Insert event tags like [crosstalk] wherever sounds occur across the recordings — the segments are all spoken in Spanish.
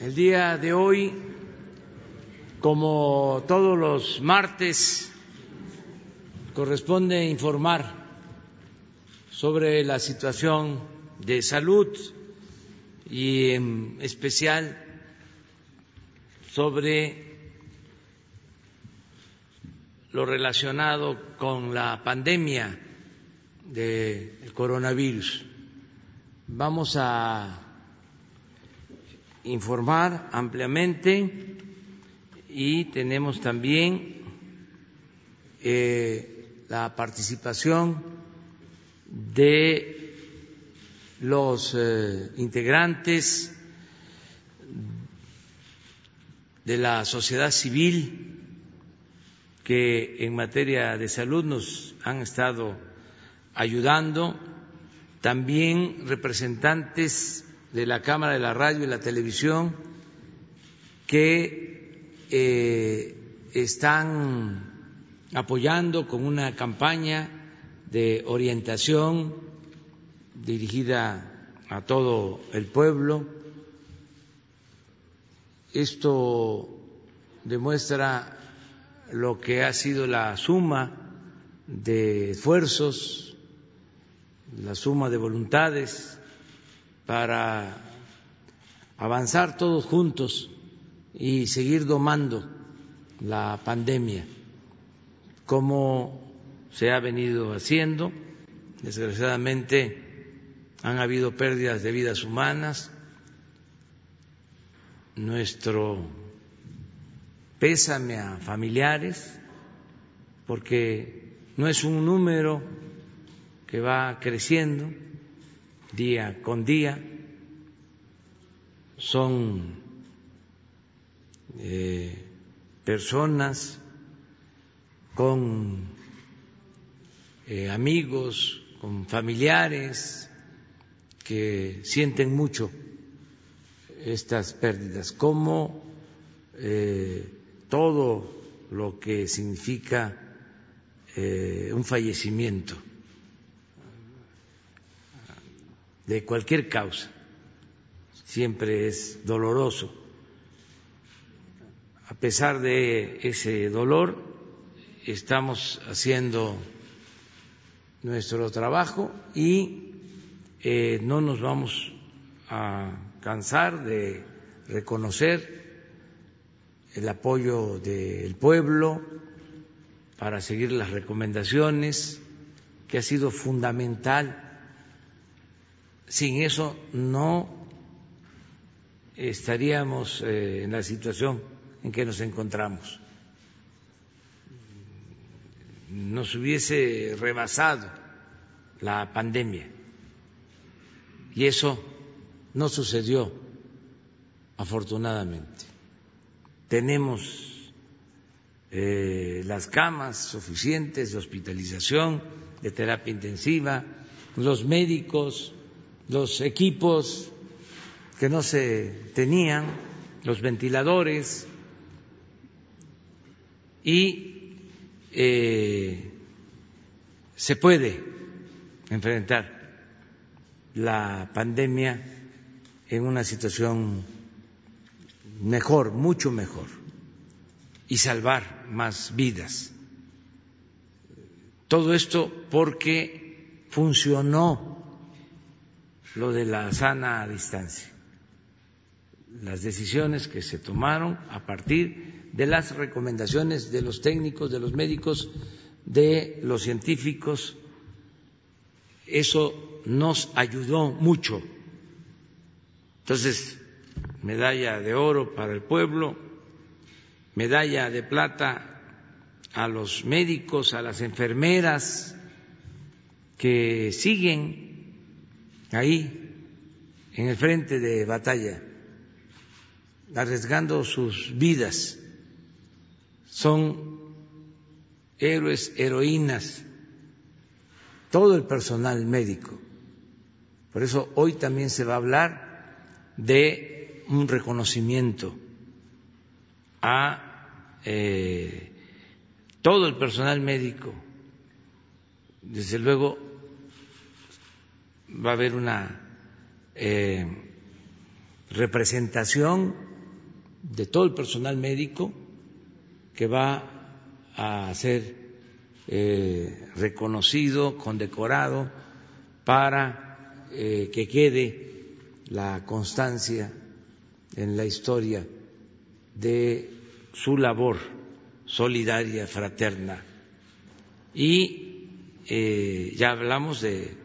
El día de hoy, como todos los martes, corresponde informar sobre la situación de salud y en especial sobre lo relacionado con la pandemia del coronavirus. Vamos a informar ampliamente y tenemos también eh, la participación de los eh, integrantes de la sociedad civil que en materia de salud nos han estado ayudando, también representantes de la Cámara de la Radio y la Televisión que eh, están apoyando con una campaña de orientación dirigida a todo el pueblo. Esto demuestra lo que ha sido la suma de esfuerzos, la suma de voluntades para avanzar todos juntos y seguir domando la pandemia, como se ha venido haciendo. Desgraciadamente han habido pérdidas de vidas humanas. Nuestro pésame a familiares, porque no es un número que va creciendo, día con día, son eh, personas con eh, amigos, con familiares que sienten mucho estas pérdidas, como eh, todo lo que significa un fallecimiento de cualquier causa. Siempre es doloroso. A pesar de ese dolor, estamos haciendo nuestro trabajo y eh, no nos vamos a cansar de reconocer el apoyo del pueblo para seguir las recomendaciones, que ha sido fundamental sin eso no estaríamos eh, en la situación en que nos encontramos. Nos hubiese rebasado la pandemia. Y eso no sucedió, afortunadamente. Tenemos eh, las camas suficientes de hospitalización, de terapia intensiva, los médicos, los equipos que no se tenían, los ventiladores y eh, se puede enfrentar la pandemia en una situación mejor, mucho mejor, y salvar más vidas. Todo esto porque funcionó lo de la sana distancia, las decisiones que se tomaron a partir de las recomendaciones de los técnicos, de los médicos, de los científicos, eso nos ayudó mucho. Entonces, medalla de oro para el pueblo, medalla de plata a los médicos, a las enfermeras que siguen ahí en el frente de batalla, arriesgando sus vidas. Son héroes, heroínas, todo el personal médico. Por eso hoy también se va a hablar de un reconocimiento a eh, todo el personal médico. Desde luego va a haber una eh, representación de todo el personal médico que va a ser eh, reconocido, condecorado, para eh, que quede la constancia en la historia de su labor solidaria, fraterna. Y ya hablamos de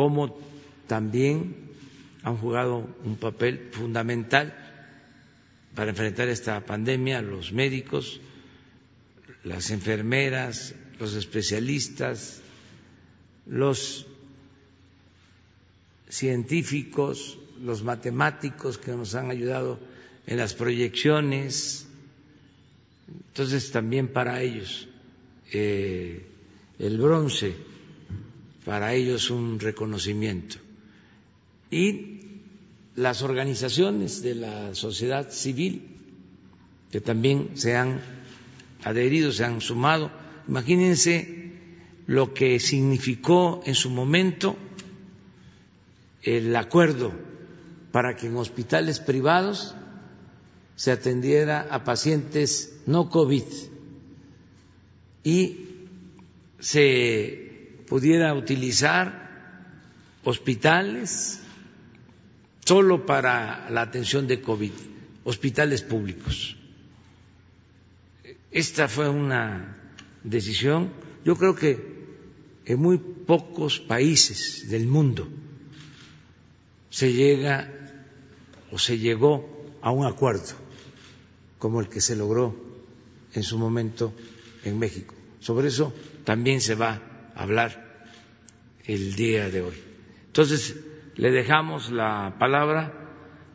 cómo también han jugado un papel fundamental para enfrentar esta pandemia los médicos, las enfermeras, los especialistas, los científicos, los matemáticos que nos han ayudado en las proyecciones. Entonces también para ellos eh, el bronce, para ellos un reconocimiento. Y las organizaciones de la sociedad civil que también se han adherido, se han sumado. Imagínense lo que significó en su momento el acuerdo para que en hospitales privados se atendiera a pacientes no COVID y se pudiera utilizar hospitales solo para la atención de COVID, hospitales públicos. Esta fue una decisión, yo creo que en muy pocos países del mundo se llega o se llegó a un acuerdo como el que se logró en su momento en México. Sobre eso también se va hablar el día de hoy. Entonces, le dejamos la palabra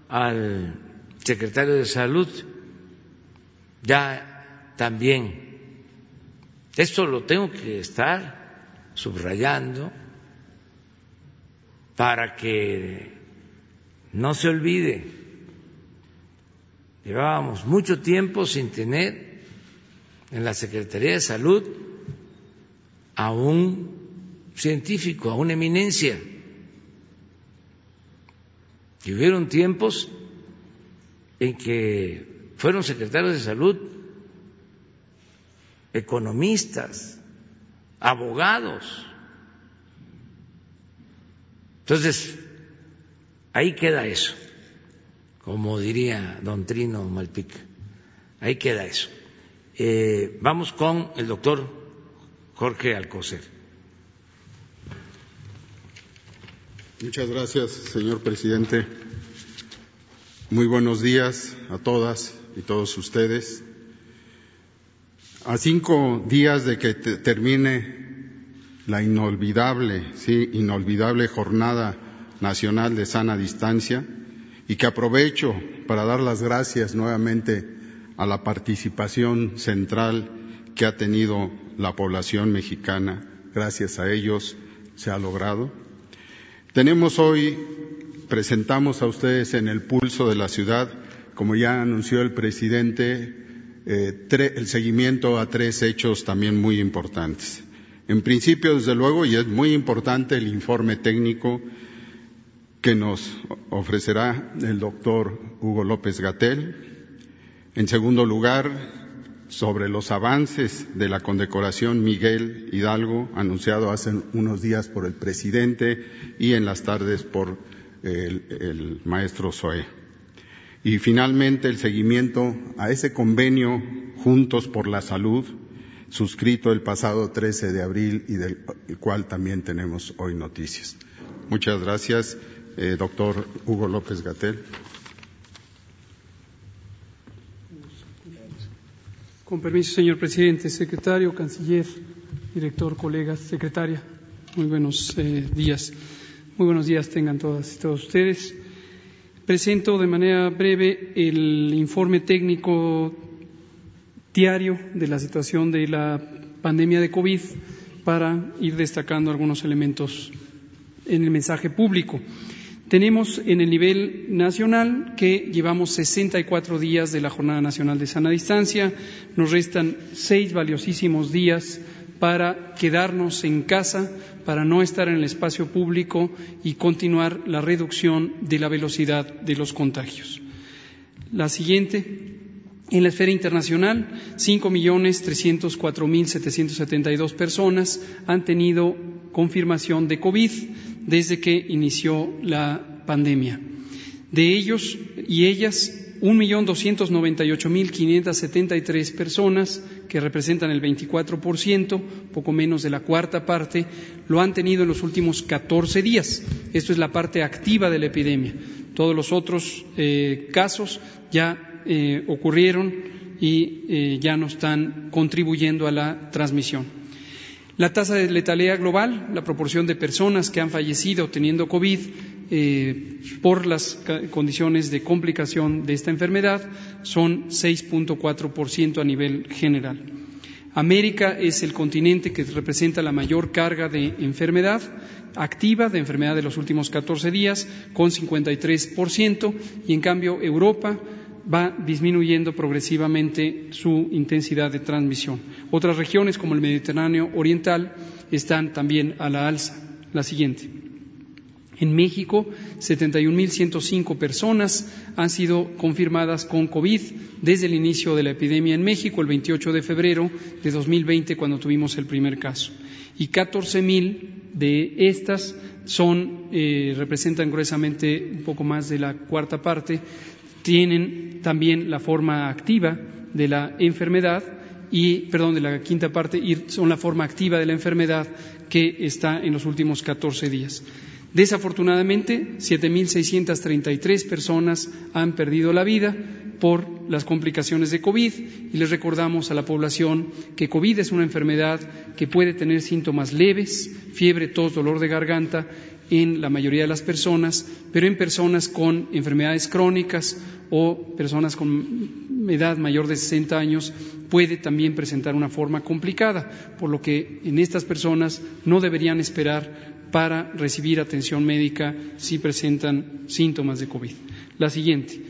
al secretario de Salud. Ya también, esto lo tengo que estar subrayando para que no se olvide, llevábamos mucho tiempo sin tener en la Secretaría de Salud a un científico, a una eminencia. Y hubieron tiempos en que fueron secretarios de salud economistas, abogados. Entonces, Ahí queda eso, como diría don Trino Malpica, ahí queda eso. Eh, vamos con el doctor Jorge Alcocer. Muchas gracias, señor presidente. Muy buenos días a todas y todos ustedes. A cinco días de que termine la inolvidable, sí, inolvidable jornada nacional de sana distancia y que aprovecho para dar las gracias nuevamente a la participación central que ha tenido la población mexicana. Gracias a ellos se ha logrado. Tenemos hoy, presentamos a ustedes en el pulso de la ciudad, como ya anunció el presidente, eh, el seguimiento a tres hechos también muy importantes. En principio, desde luego, y es muy importante el informe técnico que nos ofrecerá el doctor Hugo López Gatel. En segundo lugar, sobre los avances de la condecoración Miguel Hidalgo, anunciado hace unos días por el presidente y en las tardes por el, maestro Zoé. Y finalmente, el seguimiento a ese convenio Juntos por la Salud, suscrito el pasado 13 de abril y del cual también tenemos hoy noticias. Muchas gracias eh, doctor Hugo López Gatel. Con permiso, señor presidente, secretario, canciller, director, colegas, secretaria, muy buenos eh, días. Muy buenos días tengan todas y todos ustedes. Presento de manera breve el informe técnico diario de la situación de la pandemia de COVID para ir destacando algunos elementos en el mensaje público. Tenemos en el nivel nacional que llevamos 64 días de la Jornada Nacional de Sana Distancia, nos restan seis valiosísimos días para quedarnos en casa, para no estar en el espacio público y continuar la reducción de la velocidad de los contagios. La siguiente. En la esfera internacional, 5.304.772 personas han tenido confirmación de COVID desde que inició la pandemia. De ellos y ellas, 1.298.573 personas, que representan el 24%, poco menos de la cuarta parte, lo han tenido en los últimos 14 días. Esto es la parte activa de la epidemia. Todos los otros eh, casos ya eh, ocurrieron y eh, ya no están contribuyendo a la transmisión. La tasa de letalidad global, la proporción de personas que han fallecido teniendo COVID, eh, por las condiciones de complicación de esta enfermedad son 6.4% a nivel general. América es el continente que representa la mayor carga de enfermedad activa, de enfermedad de los últimos 14 días, con 53%, y en cambio Europa va disminuyendo progresivamente su intensidad de transmisión. Otras regiones, como el Mediterráneo Oriental, están también a la alza. La siguiente. En México, 71.105 personas han sido confirmadas con COVID desde el inicio de la epidemia en México, el 28 de febrero de 2020, cuando tuvimos el primer caso. Y 14.000 de estas son, eh, representan gruesamente un poco más de la cuarta parte, tienen también la forma activa de la enfermedad y, perdón, de la quinta parte, son la forma activa de la enfermedad que está en los últimos 14 días. Desafortunadamente, 7.633 personas han perdido la vida por las complicaciones de COVID y les recordamos a la población que COVID es una enfermedad que puede tener síntomas leves, fiebre, tos, dolor de garganta en la mayoría de las personas, pero en personas con enfermedades crónicas o personas con edad mayor de 60 años puede también presentar una forma complicada, por lo que en estas personas no deberían esperar para recibir atención médica si presentan síntomas de COVID. La siguiente.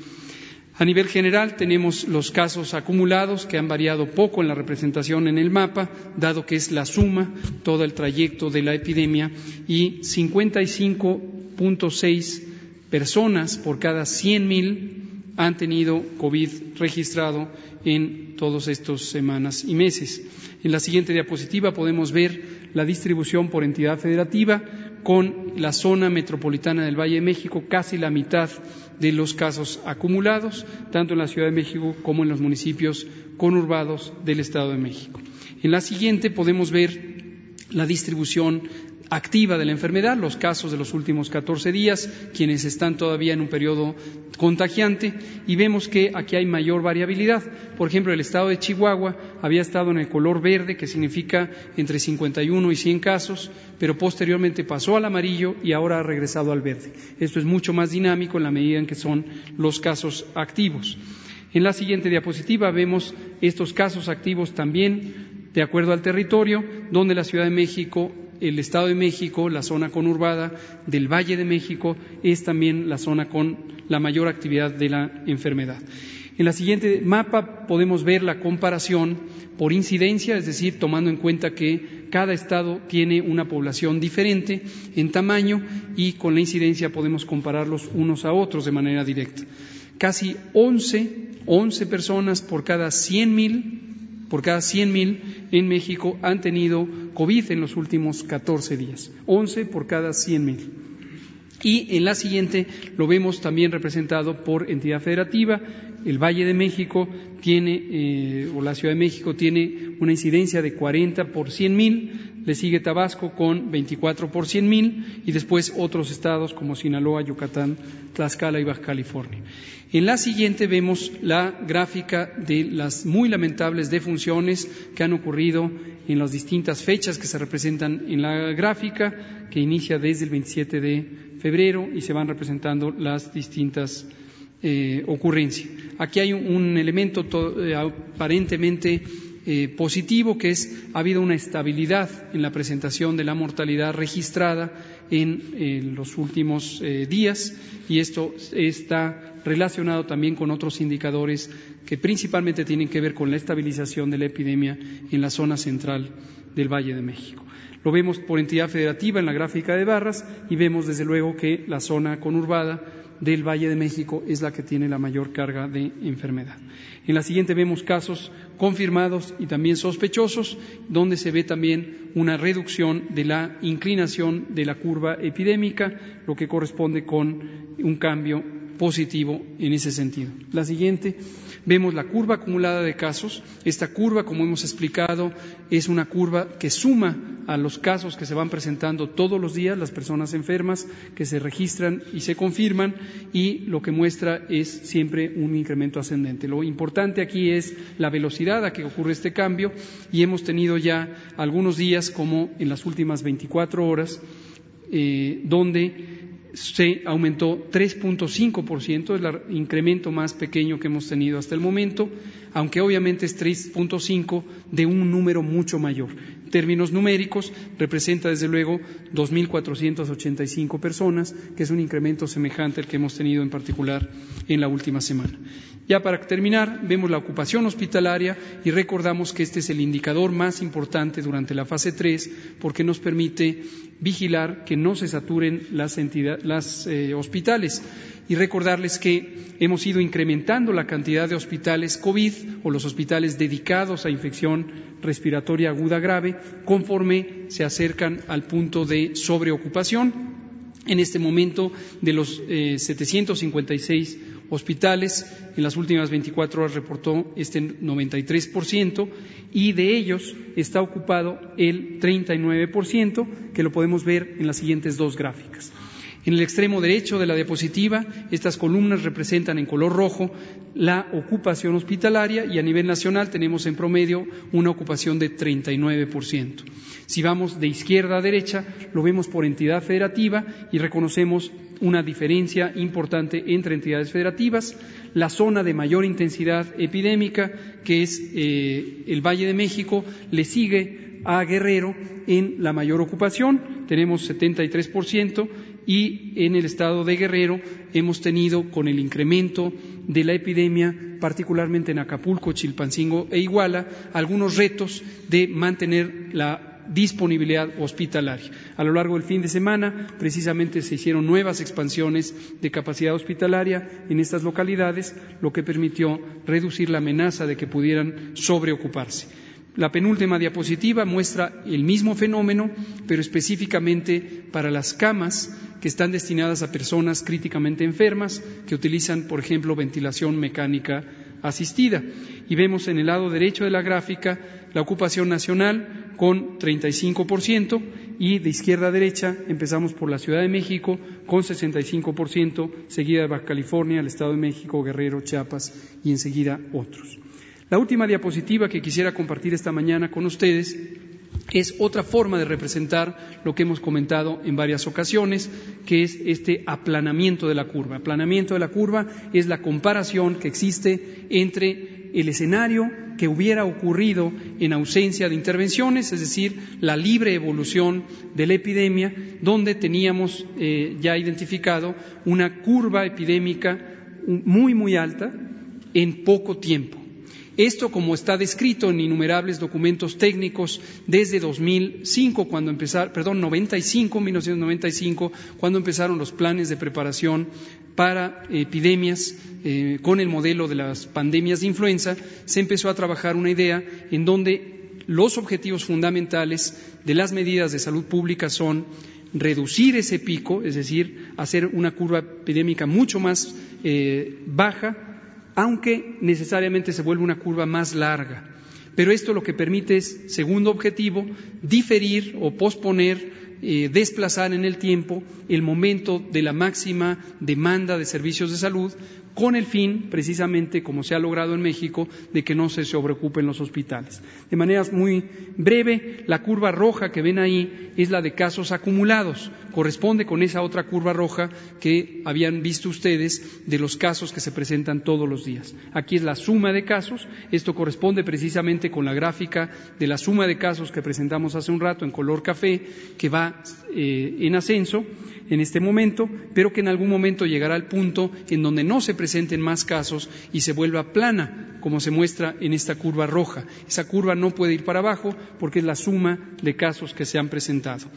A nivel general tenemos los casos acumulados que han variado poco en la representación en el mapa, dado que es la suma, todo el trayecto de la epidemia, y 55.6 personas por cada 100.000 han tenido COVID registrado en todas estas semanas y meses. En la siguiente diapositiva podemos ver la distribución por entidad federativa, con la zona metropolitana del Valle de México casi la mitad de los casos acumulados, tanto en la Ciudad de México como en los municipios conurbados del Estado de México. En la siguiente podemos ver la distribución activa de la enfermedad, los casos de los últimos 14 días, quienes están todavía en un periodo contagiante, y vemos que aquí hay mayor variabilidad. Por ejemplo, el estado de Chihuahua había estado en el color verde, que significa entre 51 y 100 casos, pero posteriormente pasó al amarillo y ahora ha regresado al verde. Esto es mucho más dinámico en la medida en que son los casos activos. En la siguiente diapositiva vemos estos casos activos también de acuerdo al territorio, donde la Ciudad de México el Estado de México, la zona conurbada del Valle de México, es también la zona con la mayor actividad de la enfermedad. En la siguiente mapa podemos ver la comparación por incidencia, es decir, tomando en cuenta que cada estado tiene una población diferente en tamaño y con la incidencia podemos compararlos unos a otros de manera directa. Casi 11, 11 personas por cada 100.000 por cada 100.000 en México han tenido COVID en los últimos 14 días, 11 por cada 100.000. Y en la siguiente lo vemos también representado por entidad federativa. El Valle de México tiene, eh, o la Ciudad de México tiene una incidencia de 40 por 100.000, le sigue Tabasco con 24 por 100.000 y después otros estados como Sinaloa, Yucatán, Tlaxcala y Baja California. En la siguiente vemos la gráfica de las muy lamentables defunciones que han ocurrido en las distintas fechas que se representan en la gráfica, que inicia desde el 27 de febrero y se van representando las distintas eh, ocurrencias. Aquí hay un, elemento eh, aparentemente eh, positivo, que es ha habido una estabilidad en la presentación de la mortalidad registrada en los últimos eh, días y esto está relacionado también con otros indicadores que principalmente tienen que ver con la estabilización de la epidemia en la zona central del Valle de México. Lo vemos por entidad federativa en la gráfica de barras y vemos desde luego que la zona conurbada del Valle de México es la que tiene la mayor carga de enfermedad. En la siguiente vemos casos confirmados y también sospechosos, donde se ve también una reducción de la inclinación de la curva epidémica, lo que corresponde con un cambio positivo en ese sentido. La siguiente, vemos la curva acumulada de casos. Esta curva, como hemos explicado, es una curva que suma a los casos que se van presentando todos los días, las personas enfermas que se registran y se confirman, y lo que muestra es siempre un incremento ascendente. Lo importante aquí es la velocidad a que ocurre este cambio, y hemos tenido ya algunos días, como en las últimas 24 horas, eh, donde se aumentó 3.5%, es el incremento más pequeño que hemos tenido hasta el momento, aunque obviamente es 3.5 de un número mucho mayor. En términos numéricos, representa desde luego 2.485 personas, que es un incremento semejante al que hemos tenido en particular en la última semana. Ya para terminar, vemos la ocupación hospitalaria y recordamos que este es el indicador más importante durante la fase 3 porque nos permite vigilar que no se saturen las, las eh, hospitales y recordarles que hemos ido incrementando la cantidad de hospitales COVID o los hospitales dedicados a infección respiratoria aguda grave conforme se acercan al punto de sobreocupación. En este momento, de los 756 eh, hospitales, en las últimas 24 horas reportó este 93% y de ellos está ocupado el 39%, que lo podemos ver en las siguientes dos gráficas. En el extremo derecho de la diapositiva, estas columnas representan en color rojo la ocupación hospitalaria y a nivel nacional tenemos en promedio una ocupación de 39%. Si vamos de izquierda a derecha, lo vemos por entidad federativa y reconocemos una diferencia importante entre entidades federativas. La zona de mayor intensidad epidémica, que es eh, el Valle de México, le sigue a Guerrero en la mayor ocupación, tenemos 73%, y en el estado de Guerrero hemos tenido con el incremento de la epidemia, particularmente en Acapulco, Chilpancingo e Iguala, algunos retos de mantener la disponibilidad hospitalaria. A lo largo del fin de semana, precisamente se hicieron nuevas expansiones de capacidad hospitalaria en estas localidades, lo que permitió reducir la amenaza de que pudieran sobreocuparse. La penúltima diapositiva muestra el mismo fenómeno, pero específicamente para las camas que están destinadas a personas críticamente enfermas que utilizan, por ejemplo, ventilación mecánica asistida. Y vemos en el lado derecho de la gráfica la ocupación nacional con 35% y de izquierda a derecha empezamos por la Ciudad de México con 65%, seguida de Baja California, el Estado de México, Guerrero, Chiapas y enseguida otros. La última diapositiva que quisiera compartir esta mañana con ustedes es otra forma de representar lo que hemos comentado en varias ocasiones, que es este aplanamiento de la curva. Aplanamiento de la curva es la comparación que existe entre el escenario que hubiera ocurrido en ausencia de intervenciones, es decir, la libre evolución de la epidemia, donde teníamos eh, ya identificado una curva epidémica muy, muy alta en poco tiempo. Esto, como está descrito en innumerables documentos técnicos desde 2005, cuando empezaron, perdón, 95, 1995, cuando empezaron los planes de preparación para epidemias eh, con el modelo de las pandemias de influenza, se empezó a trabajar una idea en donde los objetivos fundamentales de las medidas de salud pública son reducir ese pico, es decir, hacer una curva epidémica mucho más eh, baja, aunque necesariamente se vuelve una curva más larga. Pero esto lo que permite es, segundo objetivo, diferir o posponer eh, desplazar en el tiempo el momento de la máxima demanda de servicios de salud con el fin, precisamente, como se ha logrado en México, de que no se sobreocupen los hospitales. De manera muy breve, la curva roja que ven ahí es la de casos acumulados, corresponde con esa otra curva roja que habían visto ustedes de los casos que se presentan todos los días. Aquí es la suma de casos, esto corresponde precisamente con la gráfica de la suma de casos que presentamos hace un rato en color café, que va eh, en ascenso en este momento, pero que en algún momento llegará al punto en donde no se presenten más casos y se vuelva plana, como se muestra en esta curva roja. Esa curva no puede ir para abajo porque es la suma de casos que se han presentado.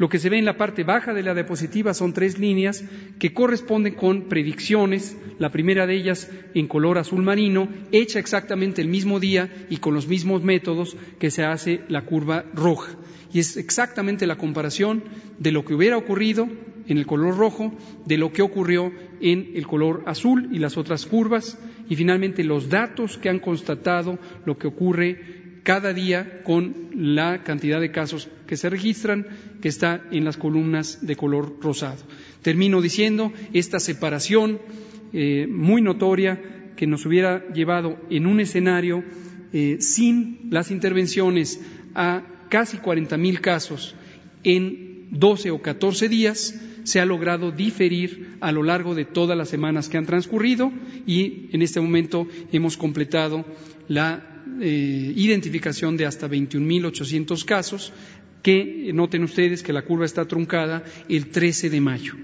Lo que se ve en la parte baja de la diapositiva son tres líneas que corresponden con predicciones, la primera de ellas en color azul marino, hecha exactamente el mismo día y con los mismos métodos que se hace la curva roja. Y es exactamente la comparación de lo que hubiera ocurrido en el color rojo, de lo que ocurrió en el color azul y las otras curvas, y finalmente los datos que han constatado lo que ocurre cada día con la cantidad de casos que se registran, que está en las columnas de color rosado. Termino diciendo esta separación eh, muy notoria que nos hubiera llevado en un escenario eh, sin las intervenciones a casi 40.000 casos en 12 o 14 días, se ha logrado diferir a lo largo de todas las semanas que han transcurrido y en este momento hemos completado la eh, identificación de hasta 21.800 casos que noten ustedes que la curva está truncada el 13 de mayo.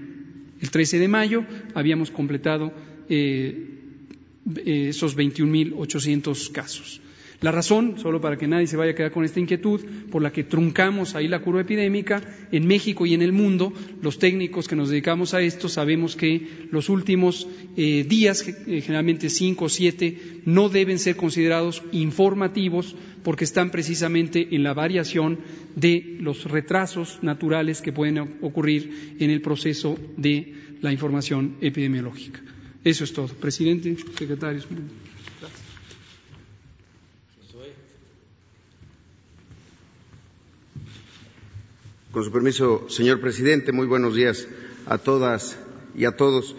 El 13 de mayo habíamos completado eh, eh esos 21.800 casos. La razón, solo para que nadie se vaya a quedar con esta inquietud, por la que truncamos ahí la curva epidémica, en México y en el mundo, los técnicos que nos dedicamos a esto sabemos que los últimos eh, días, eh, generalmente cinco o siete, no deben ser considerados informativos porque están precisamente en la variación de los retrasos naturales que pueden ocurrir en el proceso de la información epidemiológica. Eso es todo. Presidente, secretarios. Con su permiso, señor presidente, muy buenos días a todas y a todos.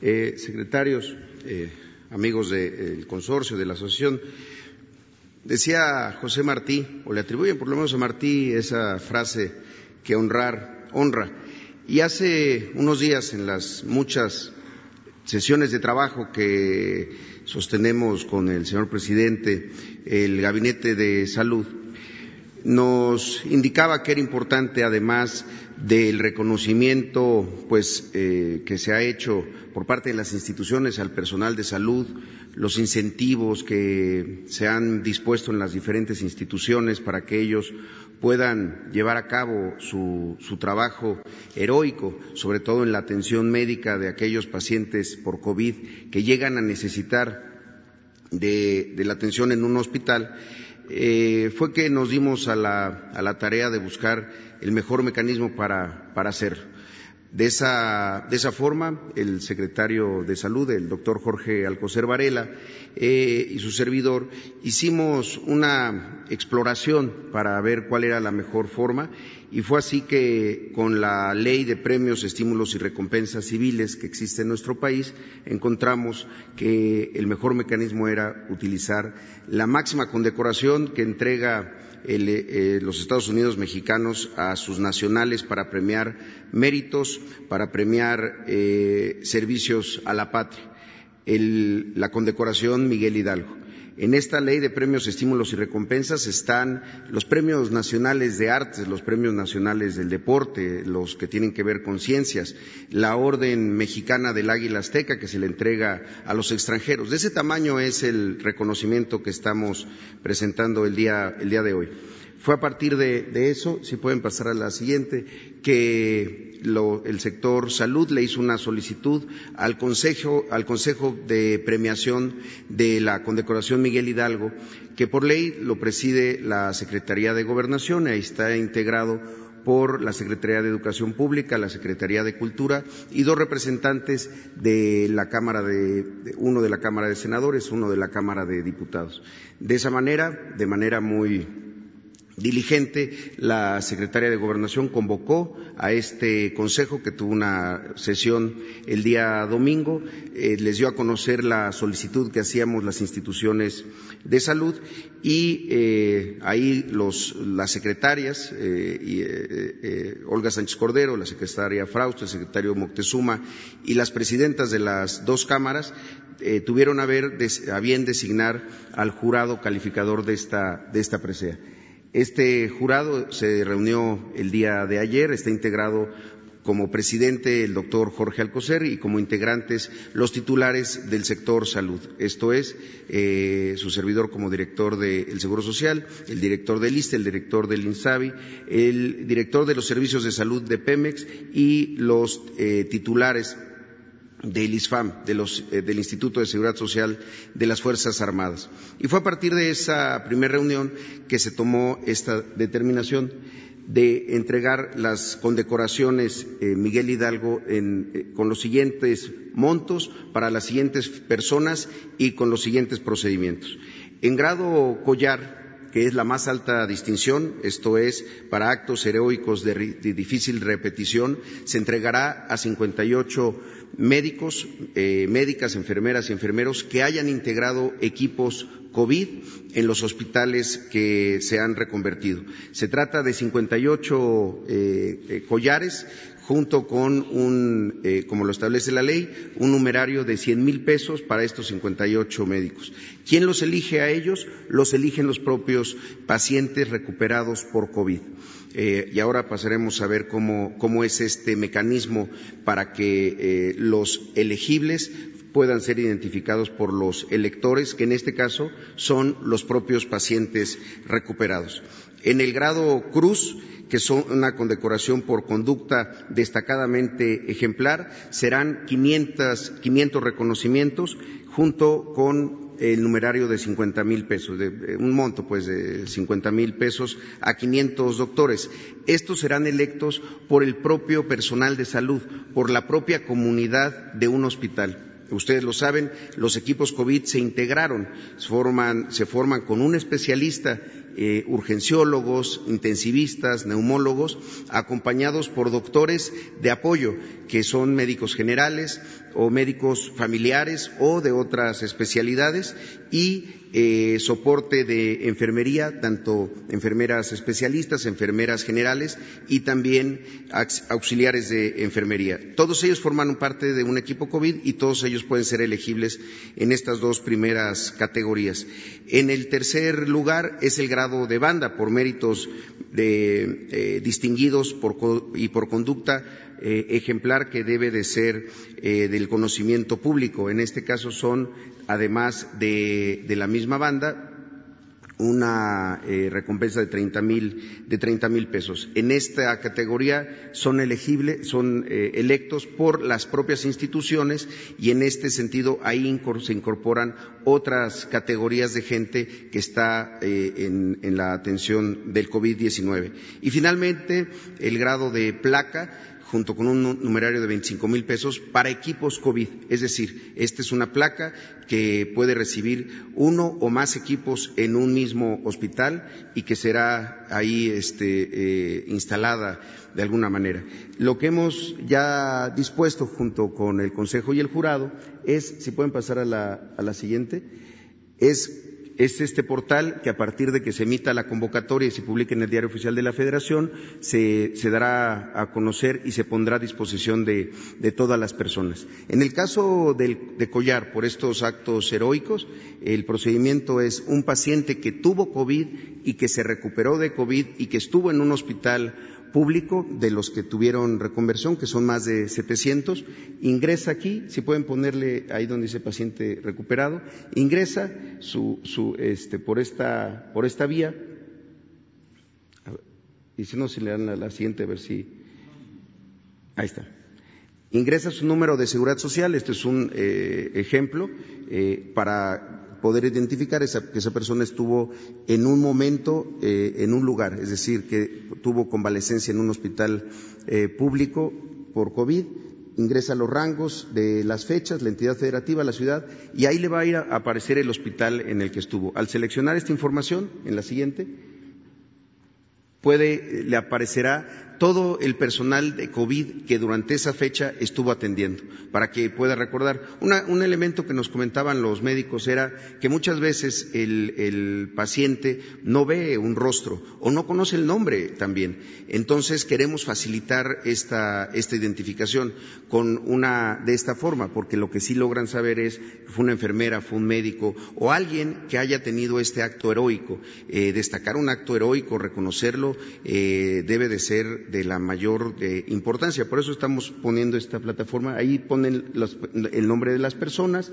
Eh, secretarios, eh, amigos del consorcio, de la asociación, decía José Martí, o le atribuyen por lo menos a Martí esa frase que honrar honra. Y hace unos días, en las muchas sesiones de trabajo que sostenemos con el señor presidente, el Gabinete de Salud, nos indicaba que era importante, además del reconocimiento pues, eh, que se ha hecho por parte de las instituciones al personal de salud, los incentivos que se han dispuesto en las diferentes instituciones para que ellos puedan llevar a cabo su, trabajo heroico, sobre todo en la atención médica de aquellos pacientes por COVID que llegan a necesitar de la atención en un hospital eh, fue que nos dimos a la, a la, tarea de buscar el mejor mecanismo para, para hacerlo. De esa, de esa, forma, el secretario de Salud, el doctor Jorge Alcocer Varela, eh, y su servidor hicimos una exploración para ver cuál era la mejor forma y fue así que con la ley de premios, estímulos y recompensas civiles que existe en nuestro país, encontramos que el mejor mecanismo era utilizar la máxima condecoración que entrega eh, los Estados Unidos mexicanos a sus nacionales para premiar méritos, para premiar eh, servicios a la patria, la condecoración Miguel Hidalgo. En esta ley de premios, estímulos y recompensas están los premios nacionales de artes, los premios nacionales del deporte, los que tienen que ver con ciencias, la Orden Mexicana del Águila Azteca que se le entrega a los extranjeros. De ese tamaño es el reconocimiento que estamos presentando el día, el día de hoy. Fue a partir de, eso, si pueden pasar a la siguiente, que el sector salud le hizo una solicitud al consejo, al consejo de Premiación de la Condecoración Miguel Hidalgo, que por ley lo preside la Secretaría de Gobernación, ahí está integrado por la Secretaría de Educación Pública, la Secretaría de Cultura y dos representantes de la Cámara de, uno de la Cámara de Senadores, uno de la Cámara de Diputados. De esa manera, de manera muy diligente, la secretaria de Gobernación convocó a este consejo que tuvo una sesión el día domingo, eh, les dio a conocer la solicitud que hacíamos las instituciones de salud y eh, ahí los, las secretarias, eh, Olga Sánchez Cordero, la secretaria Frausto, el secretario Moctezuma y las presidentas de las dos cámaras tuvieron a, ver, a bien designar al jurado calificador de esta, de esta presea. Este jurado se reunió el día de ayer, está integrado como presidente el doctor Jorge Alcocer y como integrantes los titulares del sector salud. Esto es, eh, su servidor como director del Seguro Social, el director del ISTE, el director del INSABI, el director de los servicios de salud de Pemex y los eh, titulares del ISFAM, eh, del Instituto de Seguridad Social de las Fuerzas Armadas. Y fue a partir de esa primera reunión que se tomó esta determinación de entregar las condecoraciones eh, Miguel Hidalgo eh, con los siguientes montos para las siguientes personas y con los siguientes procedimientos. En grado collar, que es la más alta distinción, esto es, para actos heroicos de, difícil repetición, se entregará a 58 médicos, eh, médicas, enfermeras y enfermeros que hayan integrado equipos COVID en los hospitales que se han reconvertido. Se trata de 58 eh, eh, collares junto con un, eh, como lo establece la ley, un numerario de 100 mil pesos para estos 58 médicos. ¿Quién los elige a ellos? Los eligen los propios pacientes recuperados por COVID. Eh, y ahora pasaremos a ver cómo, es este mecanismo para que eh, los elegibles puedan ser identificados por los electores, que en este caso son los propios pacientes recuperados. En el grado Cruz, que son una condecoración por conducta destacadamente ejemplar, serán 500, reconocimientos junto con el numerario de 50 mil pesos, de, un monto pues de 50 mil pesos a 500 doctores. Estos serán electos por el propio personal de salud, por la propia comunidad de un hospital. Ustedes lo saben, los equipos COVID se integraron, se forman con un especialista eh, urgenciólogos, intensivistas, neumólogos, acompañados por doctores de apoyo, que son médicos generales o médicos familiares o de otras especialidades, y eh, soporte de enfermería, tanto enfermeras especialistas, enfermeras generales y también auxiliares de enfermería. Todos ellos forman parte de un equipo COVID y todos ellos pueden ser elegibles en estas dos primeras categorías. En el tercer lugar es el grado de banda por méritos eh, distinguidos y por conducta eh, ejemplar que debe de ser eh, del conocimiento público. En este caso son, además de, la misma banda, una eh, recompensa de 30 mil de 30 mil pesos. En esta categoría son elegibles, son electos por las propias instituciones y en este sentido ahí se incorporan otras categorías de gente que está en, en, la atención del COVID-19. Y finalmente el grado de placa junto con un numerario de 25 mil pesos para equipos COVID. Es decir, esta es una placa que puede recibir uno o más equipos en un mismo hospital y que será ahí este, eh, instalada de alguna manera. Lo que hemos ya dispuesto junto con el Consejo y el Jurado es, si pueden pasar a la, a la siguiente, es es este portal que a partir de que se emita la convocatoria y se publique en el Diario Oficial de la Federación, se, dará a conocer y se pondrá a disposición de, todas las personas. En el caso de Collar, por estos actos heroicos, el procedimiento es un paciente que tuvo COVID y que se recuperó de COVID y que estuvo en un hospital público de los que tuvieron reconversión, que son más de 700, ingresa aquí, si pueden ponerle ahí donde dice paciente recuperado, ingresa su, su, este, por, esta, por esta vía, y si no, si le dan la, siguiente, a ver si. Ahí está. Ingresa su número de seguridad social, este es un eh, ejemplo, eh, para poder identificar que esa persona estuvo en un momento, eh, en un lugar, es decir, que tuvo convalecencia en un hospital eh, público por COVID, ingresa los rangos de las fechas, la entidad federativa, la ciudad, y ahí le va a ir a aparecer el hospital en el que estuvo. Al seleccionar esta información, en la siguiente, puede, le aparecerá todo el personal de COVID que durante esa fecha estuvo atendiendo, para que pueda recordar. un elemento que nos comentaban los médicos era que muchas veces el, paciente no ve un rostro o no conoce el nombre también. Entonces queremos facilitar esta, esta identificación con una de esta forma, porque lo que sí logran saber es fue una enfermera, fue un médico o alguien que haya tenido este acto heroico. Eh, destacar un acto heroico, reconocerlo, eh, debe de ser de la mayor eh, importancia. Por eso estamos poniendo esta plataforma. Ahí ponen el nombre de las personas,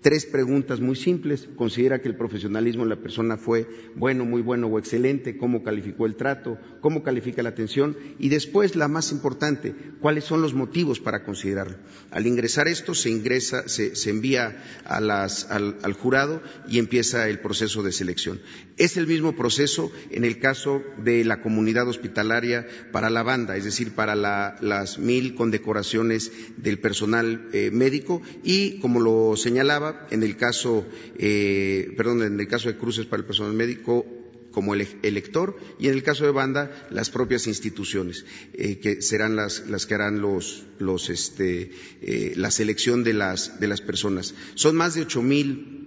tres preguntas muy simples. ¿Considera que el profesionalismo de la persona fue bueno, muy bueno o excelente? ¿Cómo calificó el trato? ¿Cómo califica la atención? Y después, la más importante, ¿cuáles son los motivos para considerarlo? Al ingresar esto, se ingresa, se, envía al, al, jurado y empieza el proceso de selección. Es el mismo proceso en el caso de la comunidad hospitalaria para la banda, es decir, para las mil condecoraciones del personal eh, médico y, como lo señalaba, en el caso, eh, perdón, en el caso de cruces para el personal médico como elector y en el caso de banda las propias instituciones eh, que serán las, que harán los, este, eh, la selección de las, de las personas. Son más de ocho mil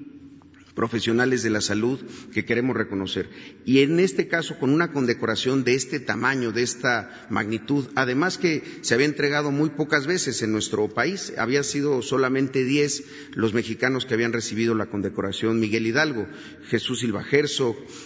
profesionales de la salud que queremos reconocer. Y en este caso, con una condecoración de este tamaño, de esta magnitud, además que se había entregado muy pocas veces en nuestro país, había sido solamente diez los mexicanos que habían recibido la condecoración Miguel Hidalgo, Jesús Silva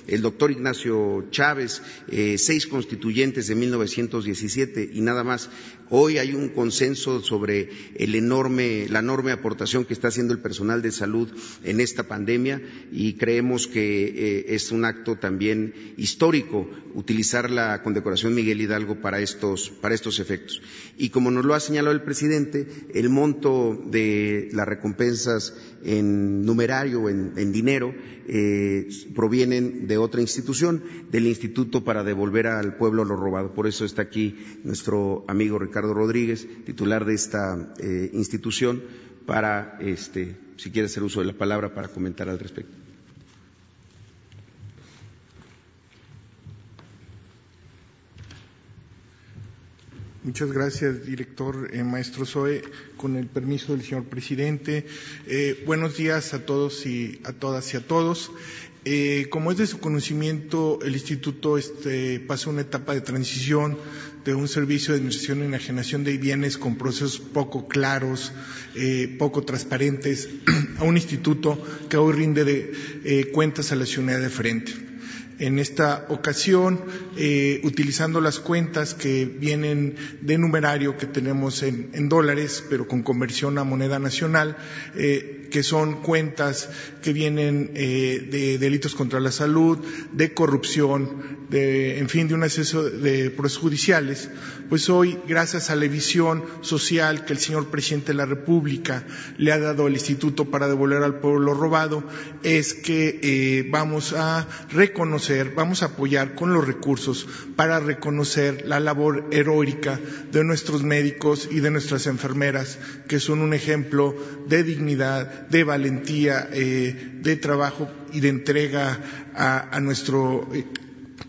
el doctor Ignacio Chávez, eh, seis constituyentes de 1917 y nada más. Hoy hay un consenso sobre el enorme, la enorme aportación que está haciendo el personal de salud en esta pandemia y creemos que eh, es un acto también histórico utilizar la condecoración Miguel Hidalgo para estos, para estos efectos. Y como nos lo ha señalado el presidente, el monto de las recompensas en numerario, en, en dinero, eh, provienen de otra institución, del Instituto para devolver al pueblo lo robado. Por eso está aquí nuestro amigo Ricardo Rodríguez, titular de esta eh, institución, para, este, si quiere hacer uso de la palabra, para comentar al respecto. Muchas gracias, director eh, maestro Zoe. Con el permiso del señor presidente, eh, buenos días a todos y a todas y a todos. Eh, como es de su conocimiento, el instituto este, pasa una etapa de transición de un servicio de administración y enajenación de bienes con procesos poco claros, poco transparentes, [clears throat] a un instituto que hoy rinde de, cuentas a la ciudad de frente. En esta ocasión, eh, utilizando las cuentas que vienen de numerario que tenemos en, dólares, pero con conversión a moneda nacional, que son cuentas que vienen eh, de delitos contra la salud, de corrupción, de, en fin, de un exceso de procesos judiciales, pues hoy, gracias a la visión social que el señor presidente de la República le ha dado al Instituto para devolver al pueblo robado, es que eh, vamos a reconocer, vamos a apoyar con los recursos para reconocer la labor heroica de nuestros médicos y de nuestras enfermeras, que son un ejemplo de dignidad, de valentía, eh, de trabajo y de entrega a, nuestro eh,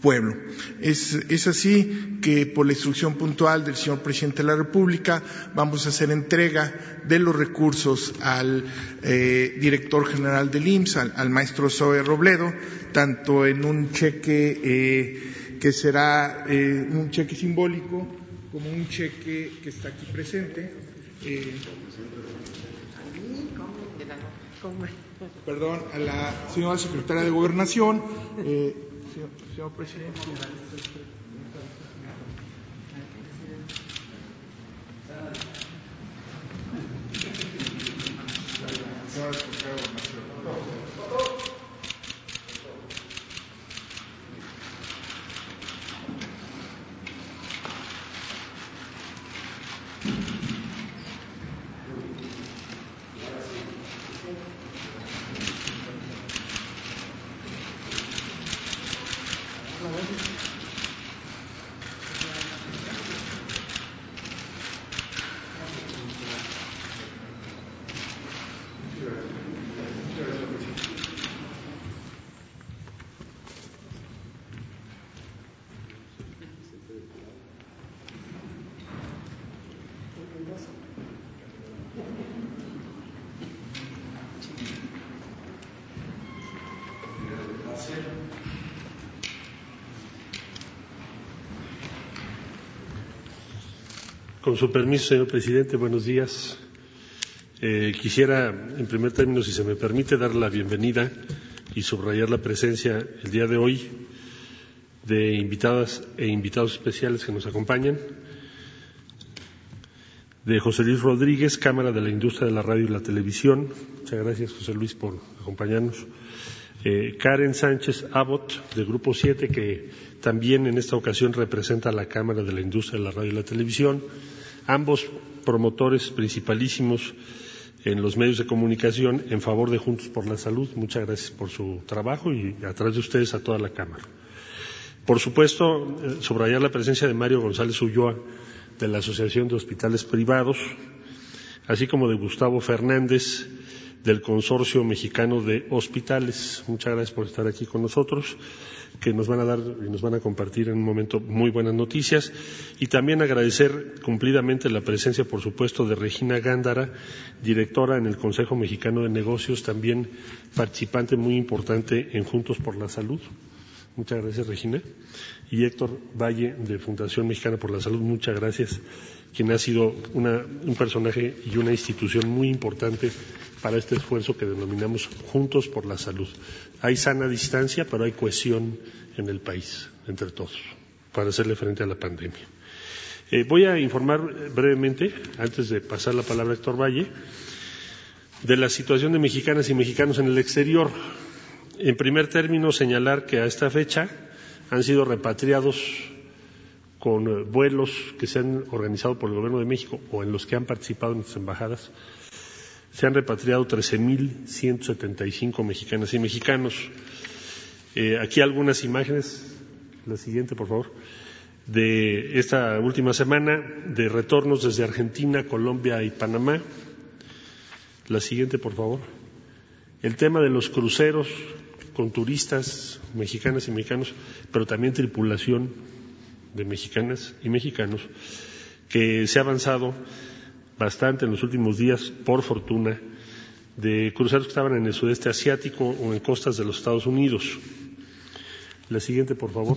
pueblo. Es, así que por la instrucción puntual del señor presidente de la República vamos a hacer entrega de los recursos al eh, director general del IMSS, al, maestro Zoe Robledo, tanto en un cheque que será un cheque simbólico como un cheque que está aquí presente. Perdón, a la señora secretaria de Gobernación. Eh, señor, señor presidente. Con su permiso, señor presidente, buenos días. Eh, quisiera, en primer término, si se me permite, dar la bienvenida y subrayar la presencia el día de hoy de invitadas e invitados especiales que nos acompañan. De José Luis Rodríguez, Cámara de la Industria de la Radio y la Televisión. Muchas gracias, José Luis, por acompañarnos. Eh, Karen Sánchez Abbott, de Grupo 7, que también en esta ocasión representa a la Cámara de la Industria de la Radio y la Televisión ambos promotores principalísimos en los medios de comunicación en favor de Juntos por la Salud. Muchas gracias por su trabajo y atrás de ustedes a toda la Cámara. Por supuesto, eh, subrayar la presencia de Mario González Ulloa de la Asociación de Hospitales Privados, así como de Gustavo Fernández del Consorcio Mexicano de Hospitales. Muchas gracias por estar aquí con nosotros que nos van a dar y nos van a compartir en un momento muy buenas noticias. Y también agradecer cumplidamente la presencia, por supuesto, de Regina Gándara, directora en el Consejo Mexicano de Negocios, también participante muy importante en Juntos por la Salud. Muchas gracias, Regina. Y Héctor Valle, de Fundación Mexicana por la Salud, muchas gracias, quien ha sido un personaje y una institución muy importante para este esfuerzo que denominamos Juntos por la Salud. Hay sana distancia, pero hay cohesión en el país, entre todos, para hacerle frente a la pandemia. Eh, voy a informar brevemente, antes de pasar la palabra a Héctor Valle, de la situación de mexicanas y mexicanos en el exterior. En primer término, señalar que a esta fecha han sido repatriados con vuelos que se han organizado por el Gobierno de México o en los que han participado en sus embajadas se han repatriado 13.175 mexicanas y mexicanos. Eh, aquí algunas imágenes, la siguiente por favor, de esta última semana de retornos desde Argentina, Colombia y Panamá. La siguiente por favor. El tema de los cruceros con turistas mexicanas y mexicanos, pero también tripulación de mexicanas y mexicanos, que se ha avanzado bastante en los últimos días, por fortuna, de cruceros que estaban en el sudeste asiático o en costas de los Estados Unidos. La siguiente, por favor.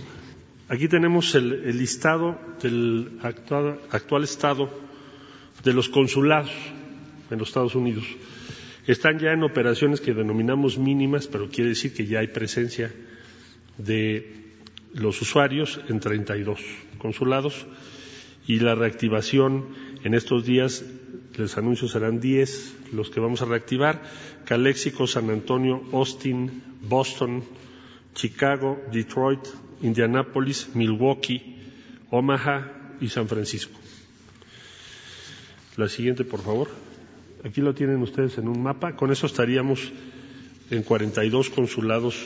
Aquí tenemos el, listado del actual, actual, estado de los consulados en los Estados Unidos. Están ya en operaciones que denominamos mínimas, pero quiere decir que ya hay presencia de los usuarios en 32 consulados y la reactivación en estos días les anuncio serán 10 los que vamos a reactivar. Calexico, San Antonio, Austin, Boston, Chicago, Detroit, Indianapolis, Milwaukee, Omaha y San Francisco. La siguiente, por favor. Aquí lo tienen ustedes en un mapa. Con eso estaríamos en 42 consulados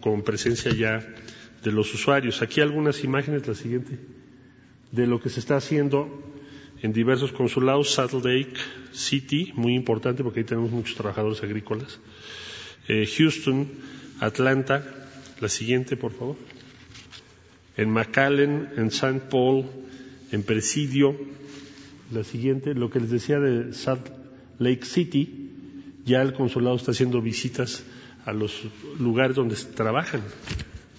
con presencia ya de los usuarios. Aquí algunas imágenes, la siguiente, de lo que se está haciendo en diversos consulados, Salt Lake City, muy importante porque ahí tenemos muchos trabajadores agrícolas, eh, Houston, Atlanta, la siguiente, por favor, en McAllen, en St. Paul, en Presidio, la siguiente, lo que les decía de Salt Lake City, ya el consulado está haciendo visitas a los lugares donde trabajan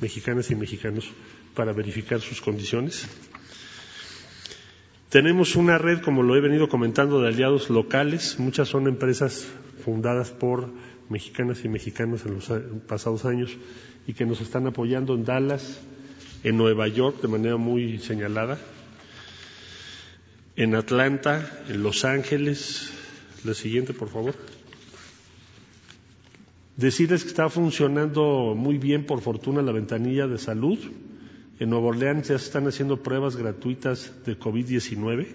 mexicanas y mexicanos para verificar sus condiciones. Tenemos una red, como lo he venido comentando, de aliados locales. Muchas son empresas fundadas por mexicanas y mexicanos en los pasados años y que nos están apoyando en Dallas, en Nueva York de manera muy señalada, en Atlanta, en Los Ángeles. La siguiente, por favor. Decirles que está funcionando muy bien, por fortuna, la ventanilla de salud. En Nueva Orleans ya se están haciendo pruebas gratuitas de COVID-19.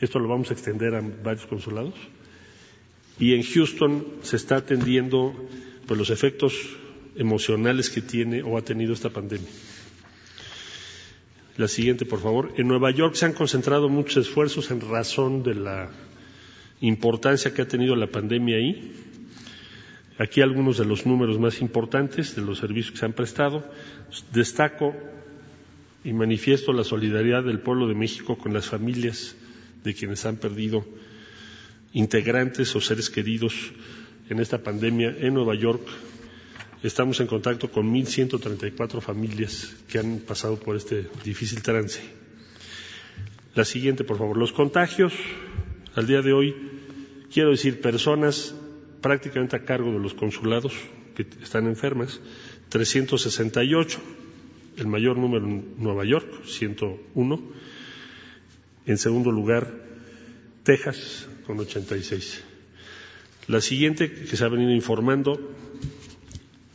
Esto lo vamos a extender a varios consulados. Y en Houston se está atendiendo pues, los efectos emocionales que tiene o ha tenido esta pandemia. La siguiente, por favor. En Nueva York se han concentrado muchos esfuerzos en razón de la importancia que ha tenido la pandemia ahí. Aquí algunos de los números más importantes de los servicios que se han prestado. Destaco y manifiesto la solidaridad del pueblo de México con las familias de quienes han perdido integrantes o seres queridos en esta pandemia en Nueva York, Estamos en contacto con 1.134 familias que han pasado por este difícil trance. La siguiente, por favor. Los contagios, al día de hoy, quiero decir, personas prácticamente a cargo de los consulados que están enfermas, 368, el mayor número en Nueva York, 101. En segundo lugar, Texas, con 86. La siguiente, que se ha venido informando,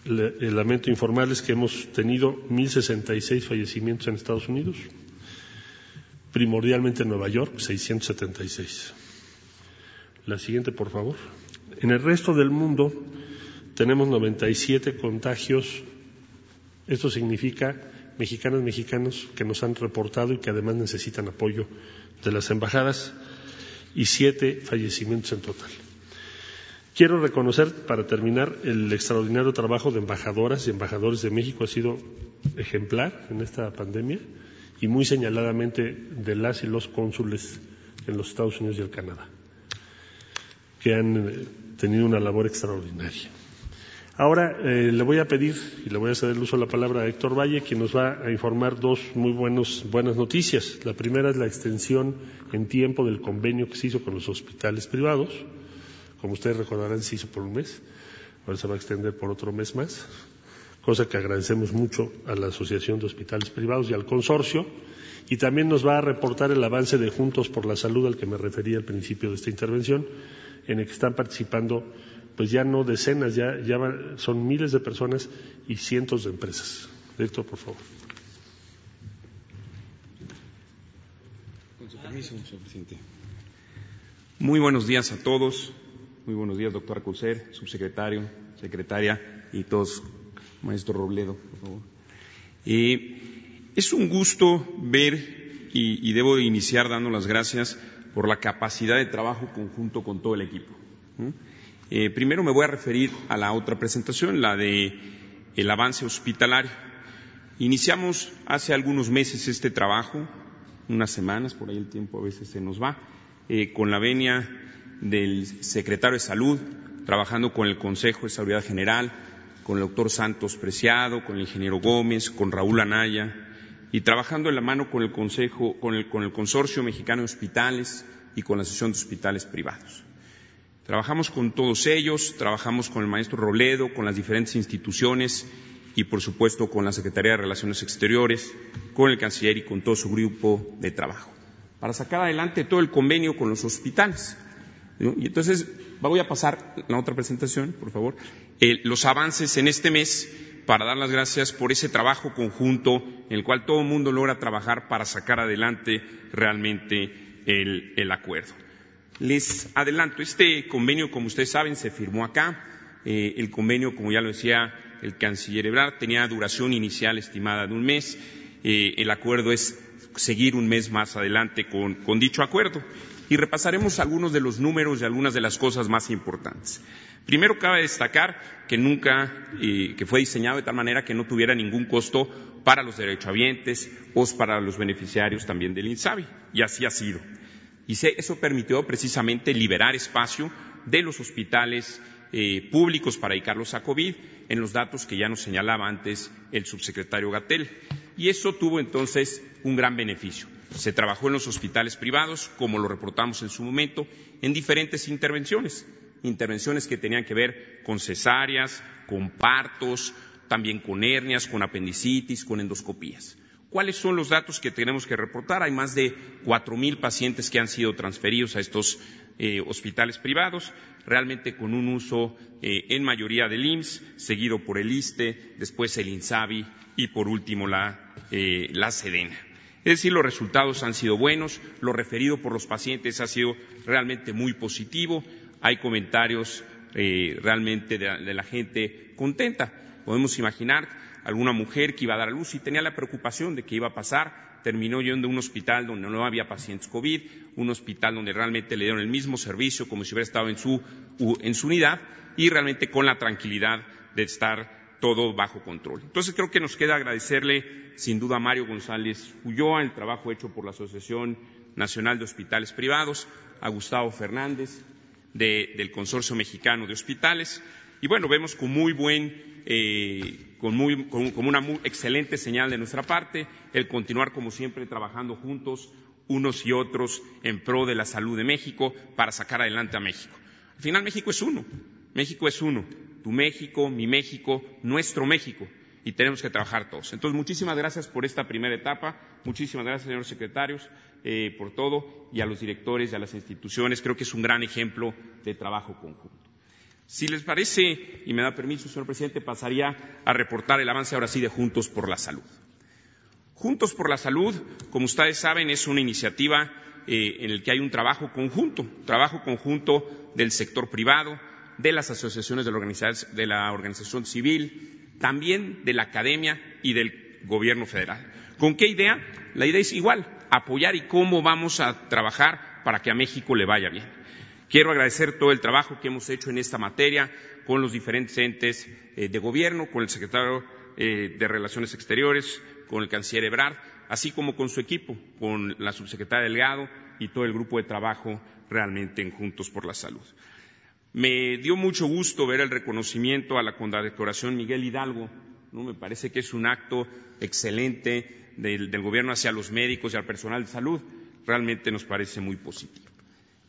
el lamento informarles que hemos tenido 1.066 fallecimientos en Estados Unidos, primordialmente en Nueva York, 676. La siguiente, por favor. En el resto del mundo tenemos 97 contagios. Esto significa mexicanos, mexicanos que nos han reportado y que además necesitan apoyo de las embajadas y siete fallecimientos en total. Quiero reconocer, para terminar, el extraordinario trabajo de embajadoras y embajadores de México ha sido ejemplar en esta pandemia y muy señaladamente de las y los cónsules en los Estados Unidos y el Canadá, que han eh, tenido una labor extraordinaria. Ahora eh, le voy a pedir y le voy a ceder el uso de la palabra a Héctor Valle, quien nos va a informar dos muy buenos, buenas noticias. La primera es la extensión en tiempo del convenio que se hizo con los hospitales privados como ustedes recordarán, se hizo por un mes, ahora se va a extender por otro mes más, cosa que agradecemos mucho a la Asociación de Hospitales Privados y al consorcio, y también nos va a reportar el avance de Juntos por la Salud al que me refería al principio de esta intervención, en el que están participando pues ya no decenas, ya, ya son miles de personas y cientos de empresas. Director, por favor. Con su permiso, señor presidente. Muy buenos días a todos. Muy buenos días, doctor Alcocer, subsecretario, secretaria y todos, maestro Robledo, por favor. Eh, es un gusto ver y, debo iniciar dando las gracias por la capacidad de trabajo conjunto con todo el equipo. Eh, primero me voy a referir a la otra presentación, la de el avance hospitalario. Iniciamos hace algunos meses este trabajo, unas semanas, por ahí el tiempo a veces se nos va, eh, con la venia del secretario de Salud, trabajando con el Consejo de Seguridad General, con el doctor Santos Preciado, con el ingeniero Gómez, con Raúl Anaya, y trabajando en la mano con el Consejo, con el, con el Consorcio Mexicano de Hospitales y con la Asociación de Hospitales Privados. Trabajamos con todos ellos, trabajamos con el maestro Robledo, con las diferentes instituciones y, por supuesto, con la Secretaría de Relaciones Exteriores, con el canciller y con todo su grupo de trabajo, para sacar adelante todo el convenio con los hospitales. Y entonces voy a pasar la otra presentación, por favor, eh, los avances en este mes para dar las gracias por ese trabajo conjunto en el cual todo el mundo logra trabajar para sacar adelante realmente el, acuerdo. Les adelanto, este convenio, como ustedes saben, se firmó acá. Eh, el convenio, como ya lo decía el canciller Ebrard, tenía duración inicial estimada de un mes. Eh, el acuerdo es seguir un mes más adelante con dicho acuerdo y repasaremos algunos de los números y algunas de las cosas más importantes. Primero cabe destacar que nunca, que fue diseñado de tal manera que no tuviera ningún costo para los derechohabientes o para los beneficiarios también del INSABI, y así ha sido. Y eso permitió precisamente liberar espacio de los hospitales eh, públicos para dedicarlos a COVID en los datos que ya nos señalaba antes el subsecretario Gatel. Y eso tuvo entonces un gran beneficio. Se trabajó en los hospitales privados, como lo reportamos en su momento, en diferentes intervenciones, intervenciones que tenían que ver con cesáreas, con partos, también con hernias, con apendicitis, con endoscopías. ¿Cuáles son los datos que tenemos que reportar? Hay más de cuatro mil pacientes que han sido transferidos a estos eh, hospitales privados, realmente con un uso eh, en mayoría del IMSS, seguido por el ISTE, después el INSABI y por último la, eh, la SEDENA. Es decir, los resultados han sido buenos, lo referido por los pacientes ha sido realmente muy positivo, hay comentarios eh, realmente de la, gente contenta. Podemos imaginar alguna mujer que iba a dar a luz y tenía la preocupación de que iba a pasar, terminó yendo a un hospital donde no había pacientes COVID, un hospital donde realmente le dieron el mismo servicio como si hubiera estado en su, en su unidad y realmente con la tranquilidad de estar todo bajo control. Entonces creo que nos queda agradecerle sin duda a Mario González Ulloa el trabajo hecho por la Asociación Nacional de Hospitales Privados, a Gustavo Fernández del Consorcio Mexicano de Hospitales Y bueno, vemos con muy buen, eh, con, muy, con, una muy excelente señal de nuestra parte el continuar como siempre trabajando juntos unos y otros en pro de la salud de México para sacar adelante a México. Al final México es uno, México es uno, tu México, mi México, nuestro México y tenemos que trabajar todos. Entonces, muchísimas gracias por esta primera etapa, muchísimas gracias, señores secretarios, eh, por todo y a los directores y a las instituciones. Creo que es un gran ejemplo de trabajo conjunto. Si les parece, y me da permiso, señor presidente, pasaría a reportar el avance ahora sí de Juntos por la Salud. Juntos por la Salud, como ustedes saben, es una iniciativa eh, en la que hay un trabajo conjunto, trabajo conjunto del sector privado, de las asociaciones de la organización civil, también de la academia y del gobierno federal. ¿Con qué idea? La idea es igual, apoyar y cómo vamos a trabajar para que a México le vaya bien. Quiero agradecer todo el trabajo que hemos hecho en esta materia con los diferentes entes eh, de gobierno, con el secretario eh, de Relaciones Exteriores, con el canciller Ebrard, así como con su equipo, con la subsecretaria Delgado y todo el grupo de trabajo realmente en Juntos por la Salud. Me dio mucho gusto ver el reconocimiento a la condecoración Miguel Hidalgo. ¿no? Me parece que es un acto excelente del, gobierno hacia los médicos y al personal de salud. Realmente nos parece muy positivo.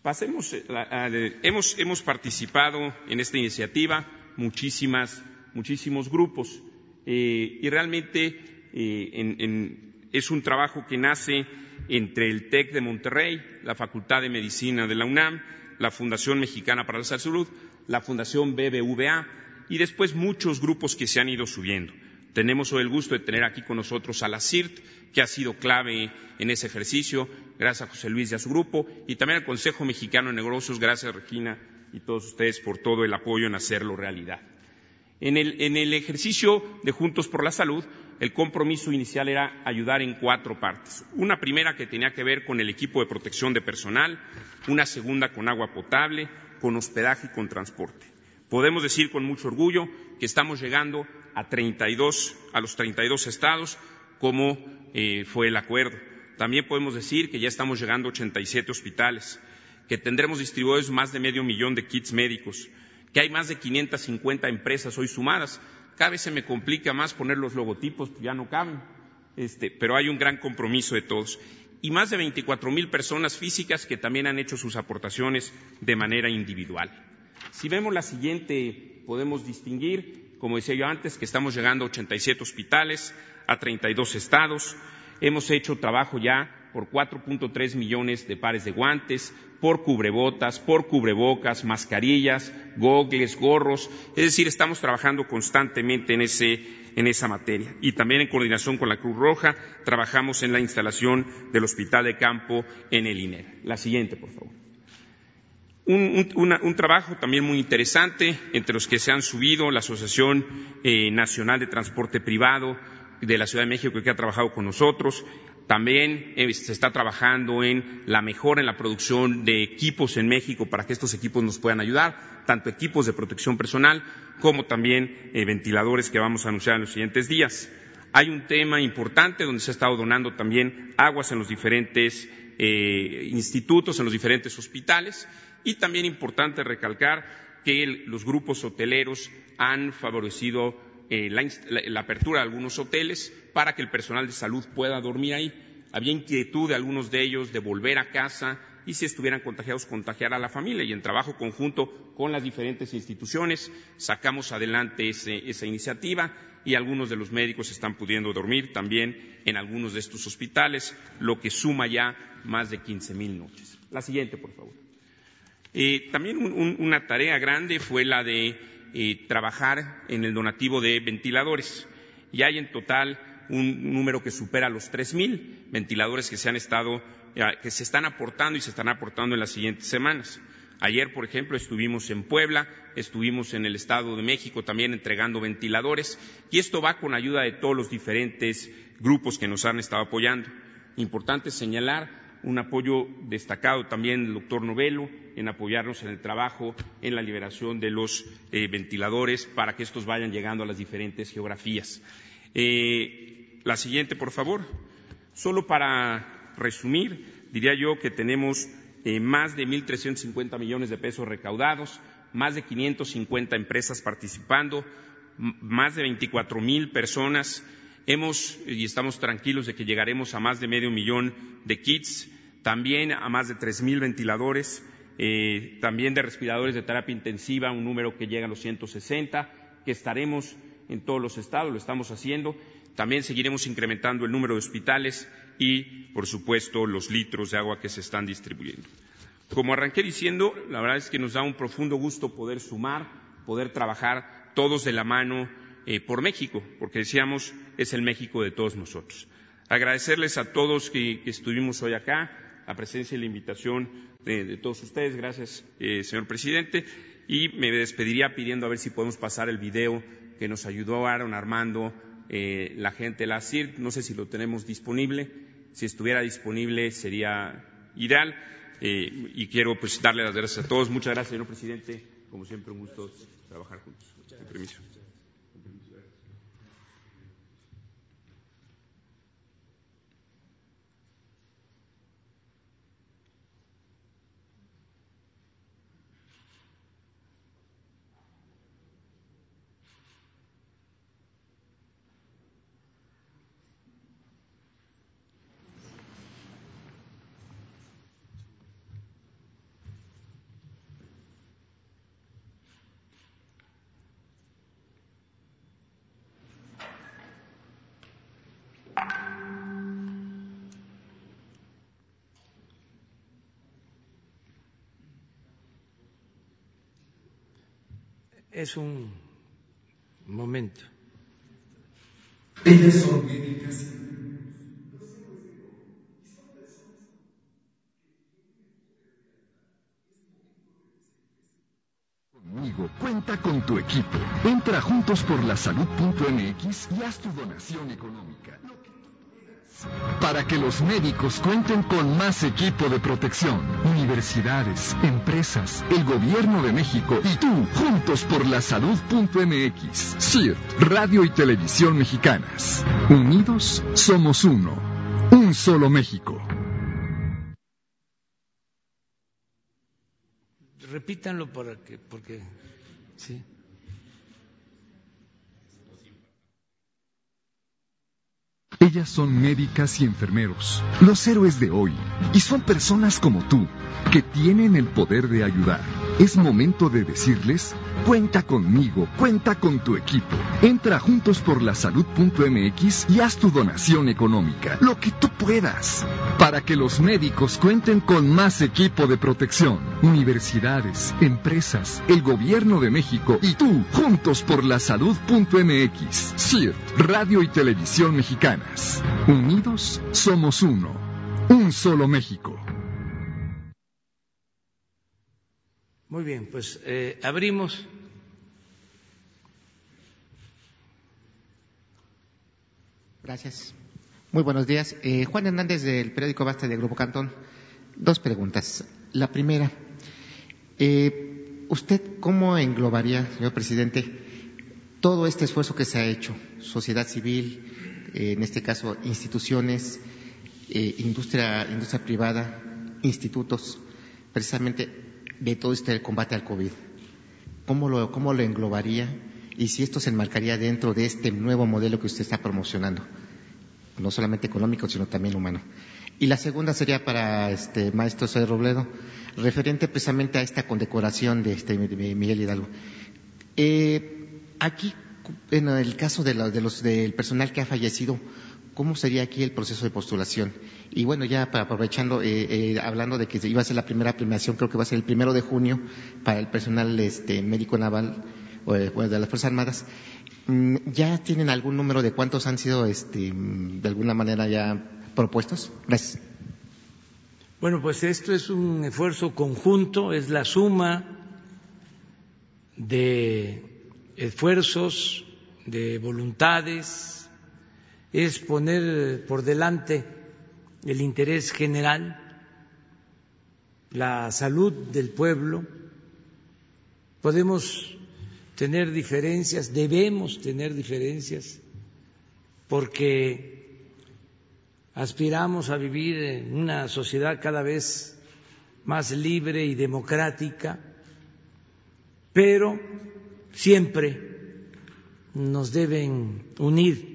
Pasemos, eh, hemos, hemos, participado en esta iniciativa muchísimas, muchísimos grupos eh, y realmente eh, es un trabajo que nace entre el TEC de Monterrey, la Facultad de Medicina de la UNAM, la Fundación Mexicana para la Salud, la Fundación BBVA y después muchos grupos que se han ido subiendo. Tenemos hoy el gusto de tener aquí con nosotros a la CIRT, que ha sido clave en ese ejercicio, gracias a José Luis y a su grupo, y también al Consejo Mexicano de Negocios, gracias Regina y todos ustedes por todo el apoyo en hacerlo realidad. En el, ejercicio de Juntos por la Salud, el compromiso inicial era ayudar en cuatro partes. Una primera que tenía que ver con el equipo de protección de personal, una segunda con agua potable, con hospedaje y con transporte. Podemos decir con mucho orgullo que estamos llegando a, 32, a los 32 estados, como eh, fue el acuerdo. También podemos decir que ya estamos llegando a 87 hospitales, que tendremos distribuidos más de medio millón de kits médicos, que hay más de 550 empresas hoy sumadas, cada vez se me complica más poner los logotipos, ya no caben. Este, pero hay un gran compromiso de todos. Y más de 24 mil personas físicas que también han hecho sus aportaciones de manera individual. Si vemos la siguiente, podemos distinguir, como decía yo antes, que estamos llegando a 87 hospitales, a 32 estados. Hemos hecho trabajo ya por 4.3 millones de pares de guantes, por cubrebotas, por cubrebocas, mascarillas, gogles, gorros. Es decir, estamos trabajando constantemente en, ese, en esa materia. Y también en coordinación con la Cruz Roja, trabajamos en la instalación del hospital de campo en el INER. La siguiente, por favor. Un, trabajo también muy interesante entre los que se han subido la Asociación eh, Nacional de Transporte Privado de la Ciudad de México que ha trabajado con nosotros, también eh, se está trabajando en la mejora en la producción de equipos en México para que estos equipos nos puedan ayudar, tanto equipos de protección personal como también eh, ventiladores que vamos a anunciar en los siguientes días. Hay un tema importante donde se ha estado donando también aguas en los diferentes eh, institutos, en los diferentes hospitales y también importante recalcar que los grupos hoteleros han favorecido eh, la, apertura de algunos hoteles para que el personal de salud pueda dormir ahí. Había inquietud de algunos de ellos de volver a casa y si estuvieran contagiados, contagiar a la familia. Y en trabajo conjunto con las diferentes instituciones sacamos adelante esa iniciativa y algunos de los médicos están pudiendo dormir también en algunos de estos hospitales, lo que suma ya más de 15 mil noches. La siguiente, por favor. Eh, también una tarea grande fue la de eh, trabajar en el donativo de ventiladores. Y hay en total un número que supera los 3.000 ventiladores que se han estado, eh, que se están aportando y se están aportando en las siguientes semanas. Ayer, por ejemplo, estuvimos en Puebla, estuvimos en el Estado de México también entregando ventiladores y esto va con ayuda de todos los diferentes grupos que nos han estado apoyando. Importante señalar un apoyo destacado también del doctor Novelo en apoyarnos en el trabajo en la liberación de los eh, ventiladores para que estos vayan llegando a las diferentes geografías. Eh, la siguiente, por favor. Solo para resumir, diría yo que tenemos eh, más de 1.350 millones de pesos recaudados más de 550 empresas participando, más de 24 mil personas. Hemos y estamos tranquilos de que llegaremos a más de medio millón de kits, también a más de tres mil ventiladores, eh, también de respiradores de terapia intensiva, un número que llega a los 160, que estaremos en todos los estados, lo estamos haciendo. También seguiremos incrementando el número de hospitales y, por supuesto, los litros de agua que se están distribuyendo. Como arranqué diciendo, la verdad es que nos da un profundo gusto poder sumar, poder trabajar todos de la mano eh, por México, porque decíamos, es el México de todos nosotros. Agradecerles a todos que, estuvimos hoy acá, la presencia y la invitación de, todos ustedes. Gracias, eh, señor presidente. Y me despediría pidiendo a ver si podemos pasar el video que nos ayudó Aaron Armando, eh, la gente de la CIR. No sé si lo tenemos disponible. Si estuviera disponible sería ideal. y quiero pues darle las gracias a todos. Muchas gracias, señor presidente. Como siempre, un gusto trabajar juntos. Permiso. Es un momento. Ellas son médicas. Conmigo, cuenta con tu equipo. Entra juntos por la salud.mx y haz tu donación económica para que los médicos cuenten con más equipo de protección. Universidades, empresas, el gobierno de México y tú, juntos por la salud.mx. CIRT, Radio y Televisión Mexicanas. Unidos somos uno. Un solo México. Repítanlo para que, porque, sí. Son médicas y enfermeros, los héroes de hoy, y son personas como tú, que tienen el poder de ayudar. Es momento de decirles, cuenta conmigo, cuenta con tu equipo. Entra juntos por la salud.mx y haz tu donación económica, lo que tú puedas, para que los médicos cuenten con más equipo de protección. Universidades, empresas, el gobierno de México y tú, juntos por la salud.mx. CIRT, Radio y Televisión Mexicanas. Unidos somos uno. Un solo México. Muy bien, pues eh, abrimos. Gracias. Muy buenos días. Eh, Juan Hernández del periódico Basta de Grupo Cantón. Dos preguntas. La primera, eh, ¿usted cómo englobaría, señor presidente, todo este esfuerzo que se ha hecho? Sociedad civil, en este caso instituciones, industria, industria privada, institutos, precisamente de todo este combate al COVID? ¿Cómo lo, ¿Cómo lo englobaría? Y si esto se enmarcaría dentro de este nuevo modelo que usted está promocionando, no solamente económico, sino también humano. Y la segunda sería para este maestro Soy Robledo, referente precisamente a esta condecoración de este Miguel Hidalgo. Eh, aquí, en el caso de, los, del personal que ha fallecido, ¿cómo sería aquí el proceso de postulación? Y bueno, ya aprovechando, eh, eh, hablando de que iba a ser la primera premiación, creo que va a ser el primero de junio para el personal este, médico naval de las Fuerzas Armadas. Mm, ¿Ya tienen algún número de cuántos han sido, este, de alguna manera, ya propuestos? Gracias. Bueno, pues esto es un esfuerzo conjunto, es la suma de esfuerzos, de voluntades, es poner por delante el interés general, la salud del pueblo. Podemos tener diferencias, debemos tener diferencias, porque aspiramos a vivir en una sociedad cada vez más libre y democrática, pero siempre nos deben unir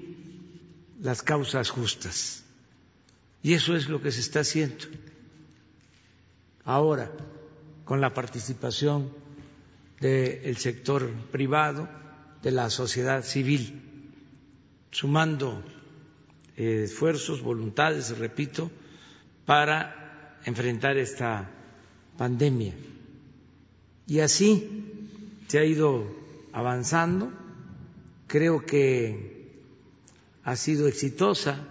las causas justas. Y eso es lo que se está haciendo ahora con la participación del sector privado, de la sociedad civil, sumando eh, esfuerzos, voluntades, repito, para enfrentar esta pandemia. Y así se ha ido avanzando. Creo que ha sido exitosa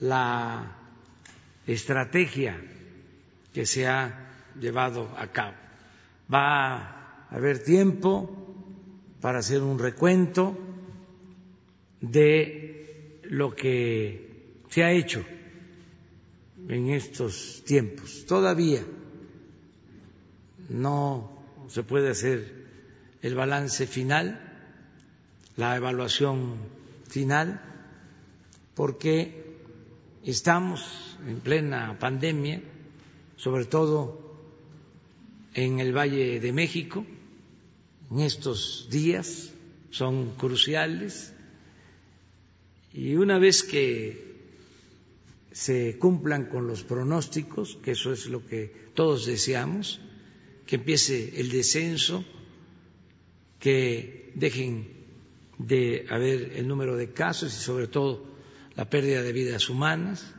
la estrategia que se ha llevado a cabo. Va haber tiempo para hacer un recuento de lo que se ha hecho en estos tiempos. Todavía no se puede hacer el balance final, la evaluación final, porque estamos en plena pandemia sobre todo en el Valle de México, en estos días son cruciales y una vez que se cumplan con los pronósticos, que eso es lo que todos deseamos, que empiece el descenso, que dejen de haber el número de casos y sobre todo la pérdida de vidas humanas,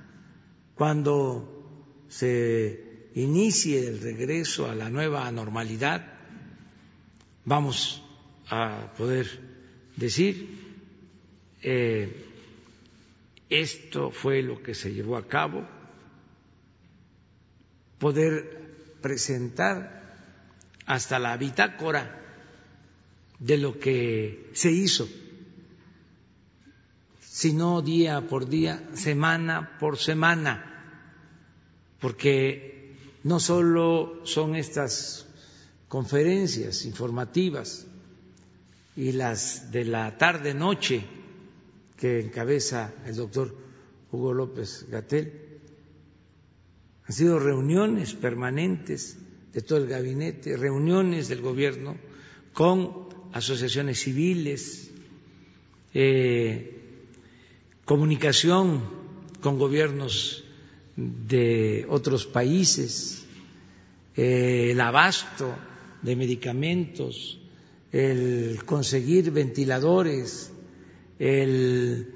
cuando se inicie el regreso a la nueva normalidad, vamos a poder decir, eh, esto fue lo que se llevó a cabo, poder presentar hasta la bitácora de lo que se hizo, sino día por día, semana por semana, porque no solo son estas conferencias informativas y las de la tarde-noche que encabeza el doctor Hugo López Gatel, han sido reuniones permanentes de todo el gabinete, reuniones del gobierno con asociaciones civiles, eh, comunicación con gobiernos de otros países, eh, el abasto de medicamentos, el conseguir ventiladores, el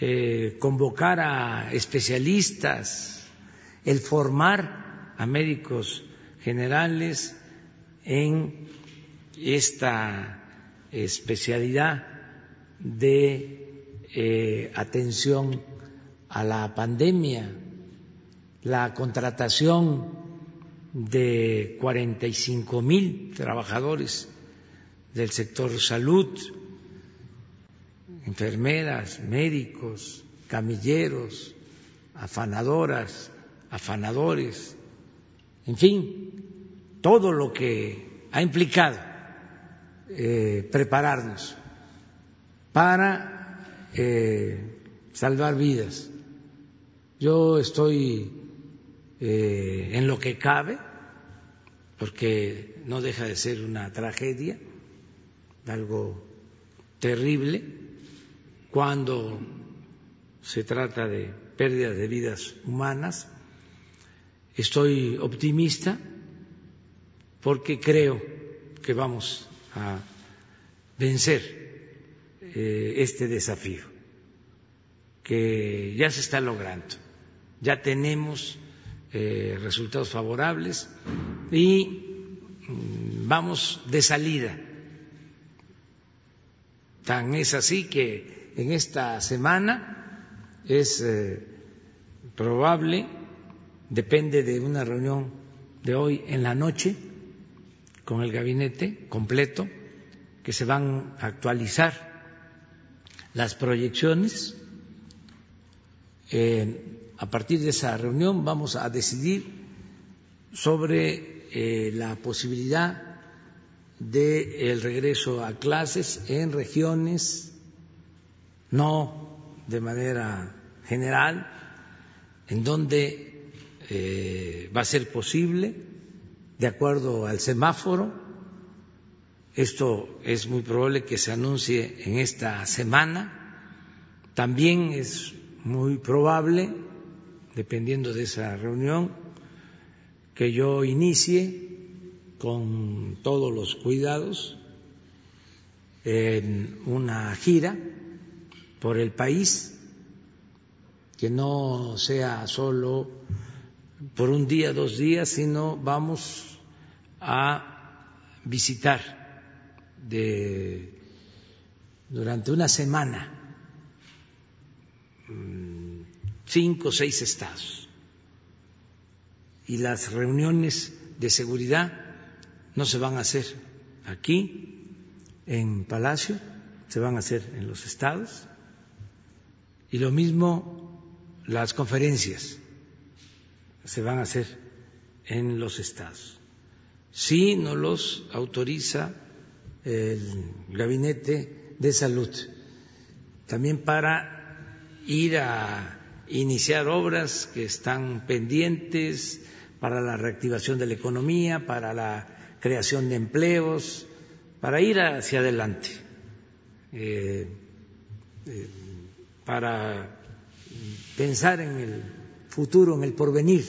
eh, convocar a especialistas, el formar a médicos generales en esta especialidad de eh, atención a la pandemia la contratación de 45 mil trabajadores del sector salud, enfermeras, médicos, camilleros, afanadoras, afanadores, en fin, todo lo que ha implicado eh, prepararnos para eh, salvar vidas. Yo estoy eh, en lo que cabe, porque no deja de ser una tragedia, algo terrible, cuando se trata de pérdida de vidas humanas. Estoy optimista porque creo que vamos a vencer eh, este desafío, que ya se está logrando, ya tenemos eh, resultados favorables y mm, vamos de salida. Tan es así que en esta semana es eh, probable, depende de una reunión de hoy en la noche con el gabinete completo, que se van a actualizar las proyecciones. Eh, a partir de esa reunión vamos a decidir sobre eh, la posibilidad del regreso a clases en regiones, no de manera general, en donde eh, va a ser posible, de acuerdo al semáforo, Esto es muy probable que se anuncie en esta semana. También es muy probable, dependiendo de esa reunión, que yo inicie con todos los cuidados en una gira por el país, que no sea solo por un día, dos días, sino vamos a visitar de, durante una semana mm, cinco o seis estados. Y las reuniones de seguridad no se van a hacer aquí en Palacio, se van a hacer en los estados. Y lo mismo las conferencias se van a hacer en los estados. Si no los autoriza el Gabinete de Salud, también para ir a iniciar obras que están pendientes para la reactivación de la economía, para la creación de empleos, para ir hacia adelante, eh, eh, para pensar en el futuro, en el porvenir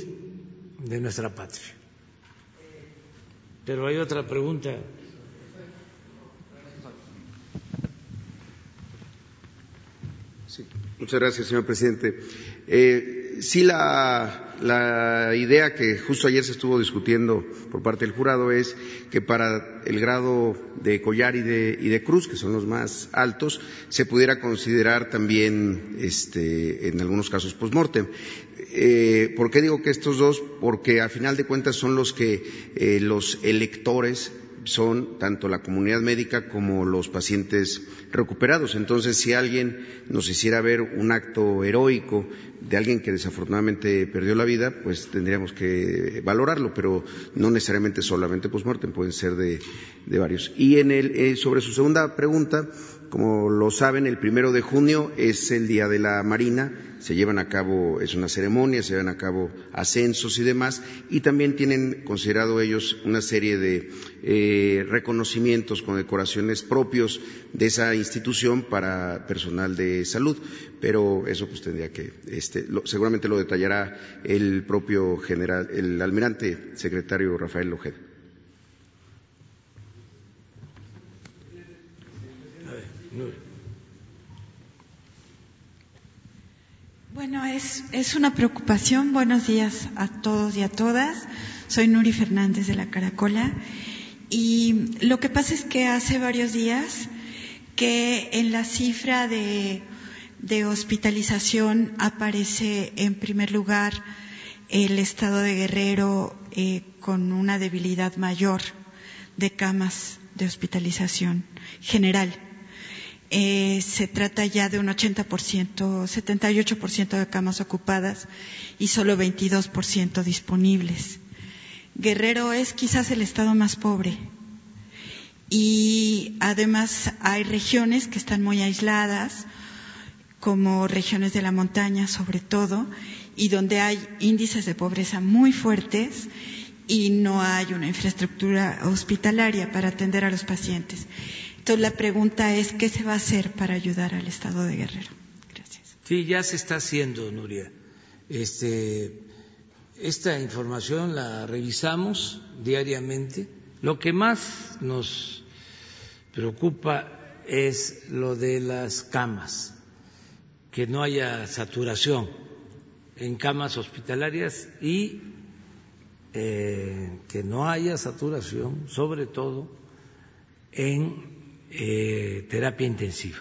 de nuestra patria. Pero hay otra pregunta. Muchas gracias, señor presidente. Eh, sí, la, la, idea que justo ayer se estuvo discutiendo por parte del jurado es que para el grado de collar y de, y de cruz, que son los más altos, se pudiera considerar también, este, en algunos casos, postmortem. Eh, ¿Por qué digo que estos dos? Porque a final de cuentas son los que eh, los electores son tanto la comunidad médica como los pacientes recuperados. Entonces, si alguien nos hiciera ver un acto heroico de alguien que desafortunadamente perdió la vida, pues tendríamos que valorarlo, pero no necesariamente solamente postmortem, pueden ser de, varios. Y en el, eh, sobre su segunda pregunta, como lo saben, el primero de junio es el Día de la Marina, se llevan a cabo, es una ceremonia, se llevan a cabo ascensos y demás, y también tienen considerado ellos una serie de eh, reconocimientos, condecoraciones propios de esa institución para personal de salud, pero eso pues tendría que, este, seguramente lo detallará el propio general, el almirante secretario Rafael Lojeda. Bueno, es, es una preocupación. Buenos días a todos y a todas. Soy Nuri Fernández de la Caracola. Y lo que pasa es que hace varios días que en la cifra de, de hospitalización aparece en primer lugar el estado de Guerrero eh, con una debilidad mayor de camas de hospitalización general. Eh, se trata ya de un 80%, 78% de camas ocupadas y solo 22% disponibles. Guerrero es quizás el estado más pobre y además hay regiones que están muy aisladas, como regiones de la montaña sobre todo, y donde hay índices de pobreza muy fuertes y no hay una infraestructura hospitalaria para atender a los pacientes. Entonces la pregunta es, ¿qué se va a hacer para ayudar al Estado de Guerrero? Gracias. Sí, ya se está haciendo, Nuria. Este, esta información la revisamos diariamente. Lo que más nos preocupa es lo de las camas, que no haya saturación en camas hospitalarias y eh, que no haya saturación, sobre todo en eh, terapia intensiva.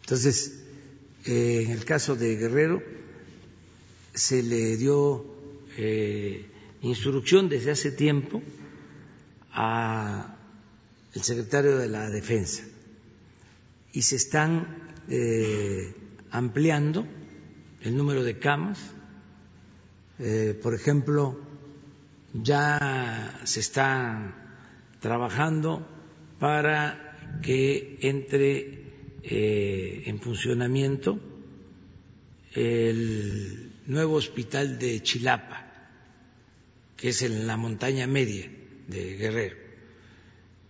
Entonces, eh, en el caso de Guerrero, se le dio eh, instrucción desde hace tiempo al secretario de la Defensa y se están ampliando el número de camas. por ejemplo, ya se está trabajando para que entre eh, en funcionamiento el nuevo hospital de Chilapa, que es en la montaña media de Guerrero.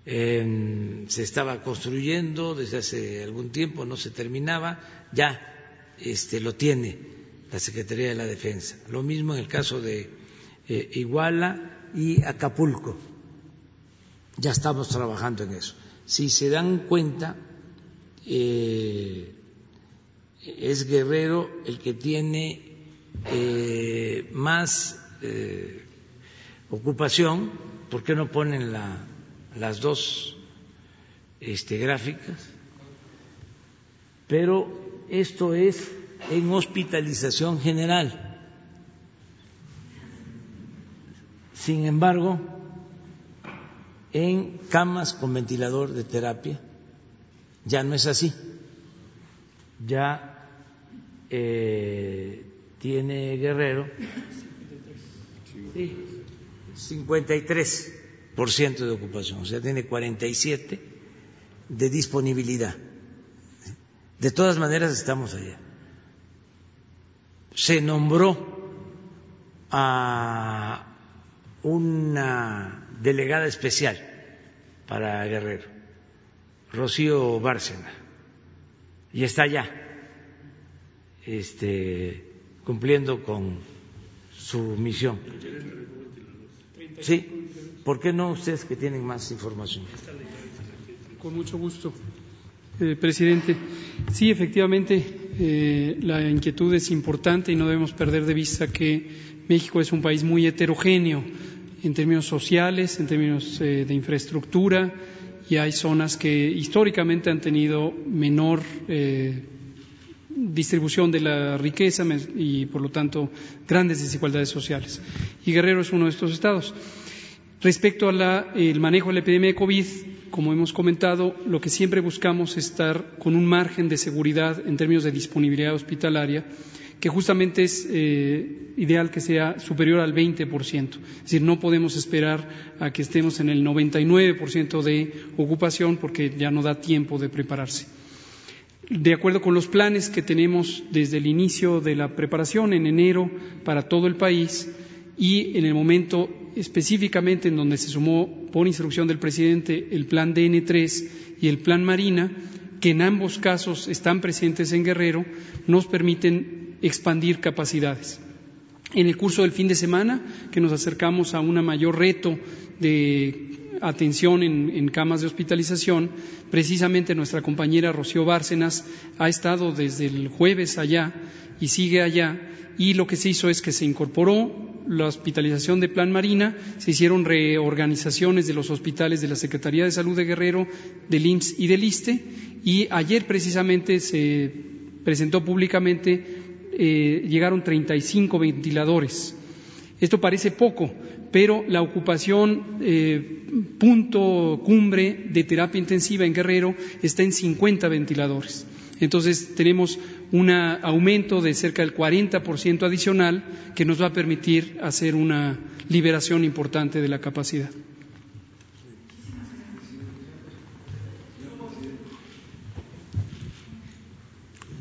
se estaba construyendo desde hace algún tiempo, no se terminaba, ya este, lo tiene la Secretaría de la Defensa. Lo mismo en el caso de eh, Iguala y Acapulco. Ya estamos trabajando en eso. Si se dan cuenta, eh, es Guerrero el que tiene eh, más ocupación. ¿Por qué no ponen las dos este, gráficas? Pero esto es en hospitalización general. Sin embargo, en camas con ventilador de terapia ya no es así. Ya eh, tiene Guerrero sí, 53% de ocupación, o sea, tiene 47 de disponibilidad. De todas maneras estamos allá. Se nombró a una delegada especial para Guerrero, Rocío Bárcena, y está allá este, cumpliendo con su misión. Sí, ¿por qué no ustedes que tienen más información? Con mucho gusto. Eh, presidente. Sí, efectivamente, eh, la inquietud es importante y no debemos perder de vista que México es un país muy heterogéneo en términos sociales, en términos eh, de infraestructura, y hay zonas que históricamente han tenido menor distribución de la riqueza y, por lo tanto, grandes desigualdades sociales. Y Guerrero es uno de estos estados. Respecto al manejo de la epidemia de COVID, como hemos comentado, lo que siempre buscamos es estar con un margen de seguridad en términos de disponibilidad hospitalaria, que justamente es eh, ideal que sea superior al 20%. Es decir, no podemos esperar a que estemos en el 99% de ocupación porque ya no da tiempo de prepararse. De acuerdo con los planes que tenemos desde el inicio de la preparación en enero para todo el país y en el momento específicamente en donde se sumó por instrucción del presidente el plan DN3 y el plan Marina, que en ambos casos están presentes en Guerrero, nos permiten expandir capacidades. En el curso del fin de semana, que nos acercamos a un mayor reto de atención en, en, camas de hospitalización, precisamente nuestra compañera Rocío Bárcenas ha estado desde el jueves allá y sigue allá, y lo que se hizo es que se incorporó la hospitalización de Plan Marina, se hicieron reorganizaciones de los hospitales de la Secretaría de Salud de Guerrero, del IMSS y del ISTE, y ayer precisamente se presentó públicamente, eh, llegaron 35 ventiladores. Esto parece poco, pero la ocupación eh, punto cumbre de terapia intensiva en Guerrero está en 50 ventiladores. Entonces tenemos un aumento de cerca del 40% adicional que nos va a permitir hacer una liberación importante de la capacidad.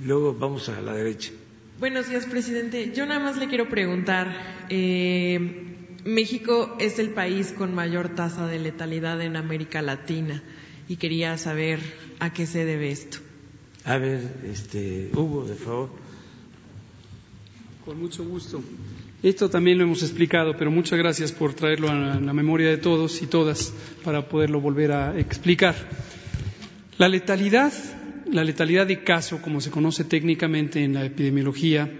Luego vamos a la derecha. Buenos días, presidente. Yo nada más le quiero preguntar. Eh, México es el país con mayor tasa de letalidad en América Latina y quería saber a qué se debe esto. A ver, este, Hugo, de favor. Con mucho gusto. Esto también lo hemos explicado, pero muchas gracias por traerlo a la memoria de todos y todas para poderlo volver a explicar. La letalidad, la letalidad de caso, como se conoce técnicamente en la epidemiología,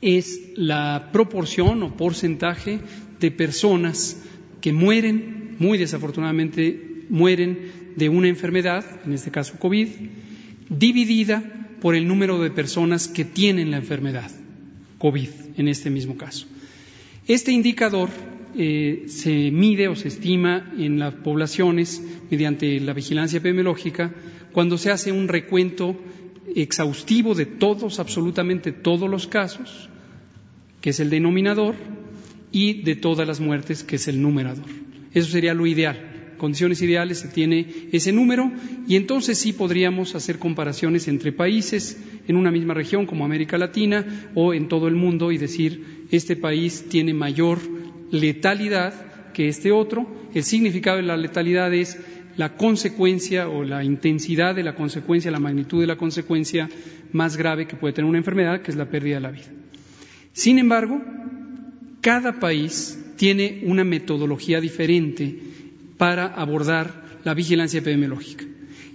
es la proporción o porcentaje de personas que mueren, muy desafortunadamente, mueren de una enfermedad, en este caso COVID, dividida por el número de personas que tienen la enfermedad COVID en este mismo caso. Este indicador eh, se mide o se estima en las poblaciones mediante la vigilancia epidemiológica cuando se hace un recuento exhaustivo de todos, absolutamente todos los casos, que es el denominador, y de todas las muertes, que es el numerador. Eso sería lo ideal condiciones ideales se tiene ese número y entonces sí podríamos hacer comparaciones entre países en una misma región como América Latina o en todo el mundo y decir este país tiene mayor letalidad que este otro. El significado de la letalidad es la consecuencia o la intensidad de la consecuencia, la magnitud de la consecuencia más grave que puede tener una enfermedad, que es la pérdida de la vida. Sin embargo, cada país tiene una metodología diferente para abordar la vigilancia epidemiológica.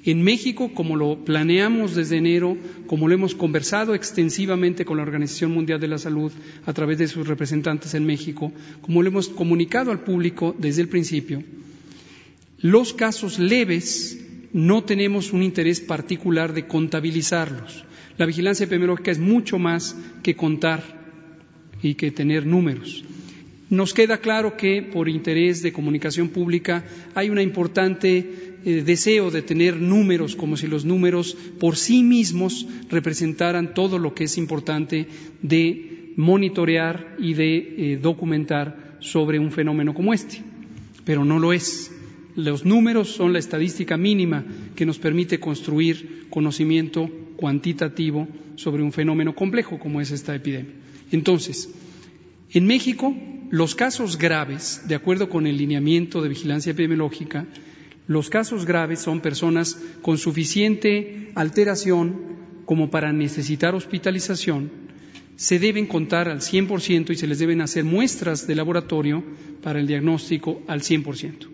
En México, como lo planeamos desde enero, como lo hemos conversado extensivamente con la Organización Mundial de la Salud a través de sus representantes en México, como lo hemos comunicado al público desde el principio, los casos leves no tenemos un interés particular de contabilizarlos. La vigilancia epidemiológica es mucho más que contar y que tener números. Nos queda claro que por interés de comunicación pública hay un importante eh, deseo de tener números como si los números por sí mismos representaran todo lo que es importante de monitorear y de eh, documentar sobre un fenómeno como este. Pero no lo es. Los números son la estadística mínima que nos permite construir conocimiento cuantitativo sobre un fenómeno complejo como es esta epidemia. Entonces, en México, los casos graves, de acuerdo con el lineamiento de vigilancia epidemiológica, los casos graves son personas con suficiente alteración como para necesitar hospitalización, se deben contar al 100% y se les deben hacer muestras de laboratorio para el diagnóstico al 100%.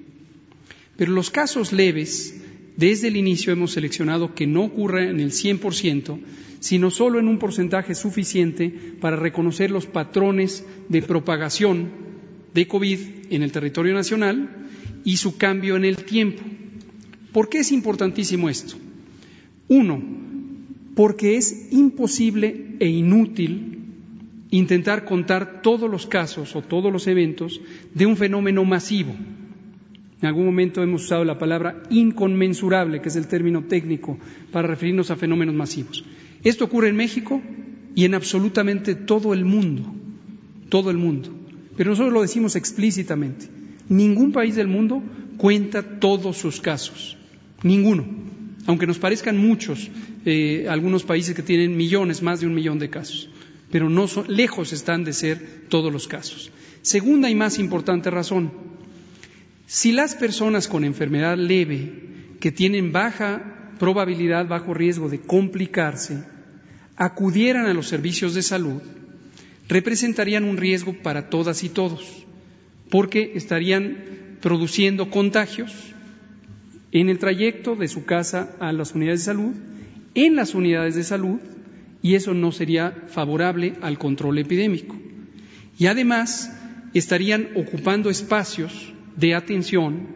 Pero los casos leves, desde el inicio hemos seleccionado que no ocurra en el 100%, sino solo en un porcentaje suficiente para reconocer los patrones de propagación de COVID en el territorio nacional y su cambio en el tiempo. ¿Por qué es importantísimo esto? Uno, porque es imposible e inútil intentar contar todos los casos o todos los eventos de un fenómeno masivo. En algún momento hemos usado la palabra inconmensurable, que es el término técnico para referirnos a fenómenos masivos. Esto ocurre en México y en absolutamente todo el mundo, todo el mundo. Pero nosotros lo decimos explícitamente. Ningún país del mundo cuenta todos sus casos, ninguno. Aunque nos parezcan muchos, eh, algunos países que tienen millones, más de un millón de casos, pero no son, lejos están de ser todos los casos. Segunda y más importante razón, si las personas con enfermedad leve, que tienen baja probabilidad, bajo riesgo de complicarse, acudieran a los servicios de salud, representarían un riesgo para todas y todos, porque estarían produciendo contagios en el trayecto de su casa a las unidades de salud, en las unidades de salud, y eso no sería favorable al control epidémico. Y además estarían ocupando espacios de atención,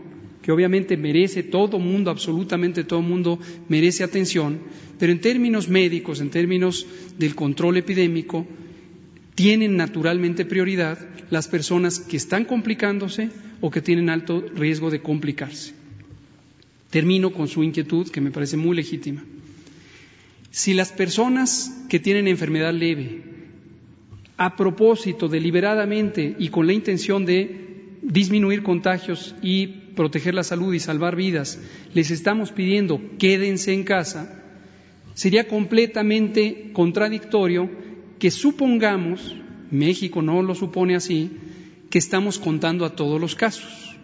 que obviamente merece todo mundo, absolutamente todo mundo merece atención, pero en términos médicos, en términos del control epidémico, tienen naturalmente prioridad las personas que están complicándose o que tienen alto riesgo de complicarse. Termino con su inquietud, que me parece muy legítima. Si las personas que tienen enfermedad leve, a propósito, deliberadamente y con la intención de disminuir contagios y proteger la salud y salvar vidas, les estamos pidiendo quédense en casa, sería completamente contradictorio que supongamos, México no lo supone así, que estamos contando a todos los casos.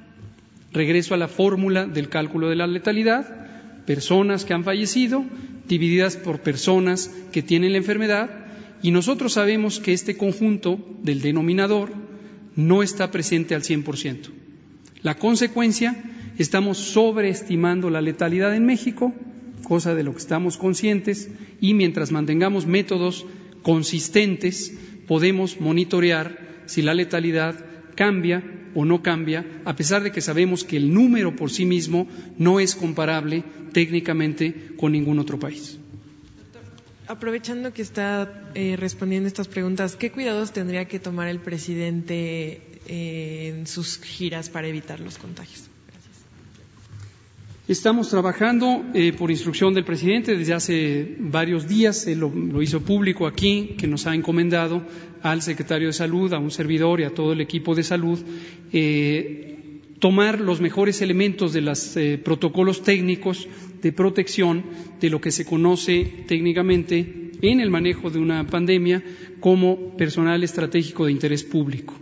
Regreso a la fórmula del cálculo de la letalidad, personas que han fallecido divididas por personas que tienen la enfermedad, y nosotros sabemos que este conjunto del denominador no está presente al 100%. La consecuencia, estamos sobreestimando la letalidad en México, cosa de lo que estamos conscientes, y mientras mantengamos métodos consistentes, podemos monitorear si la letalidad cambia o no cambia, a pesar de que sabemos que el número por sí mismo no es comparable técnicamente con ningún otro país. Aprovechando que está eh, respondiendo estas preguntas, ¿qué cuidados tendría que tomar el presidente eh, en sus giras para evitar los contagios? Estamos trabajando eh, por instrucción del presidente desde hace varios días, él lo, hizo público aquí, que nos ha encomendado al secretario de Salud, a un servidor y a todo el equipo de salud, tomar los mejores elementos de los protocolos técnicos de protección de lo que se conoce técnicamente en el manejo de una pandemia como personal estratégico de interés público.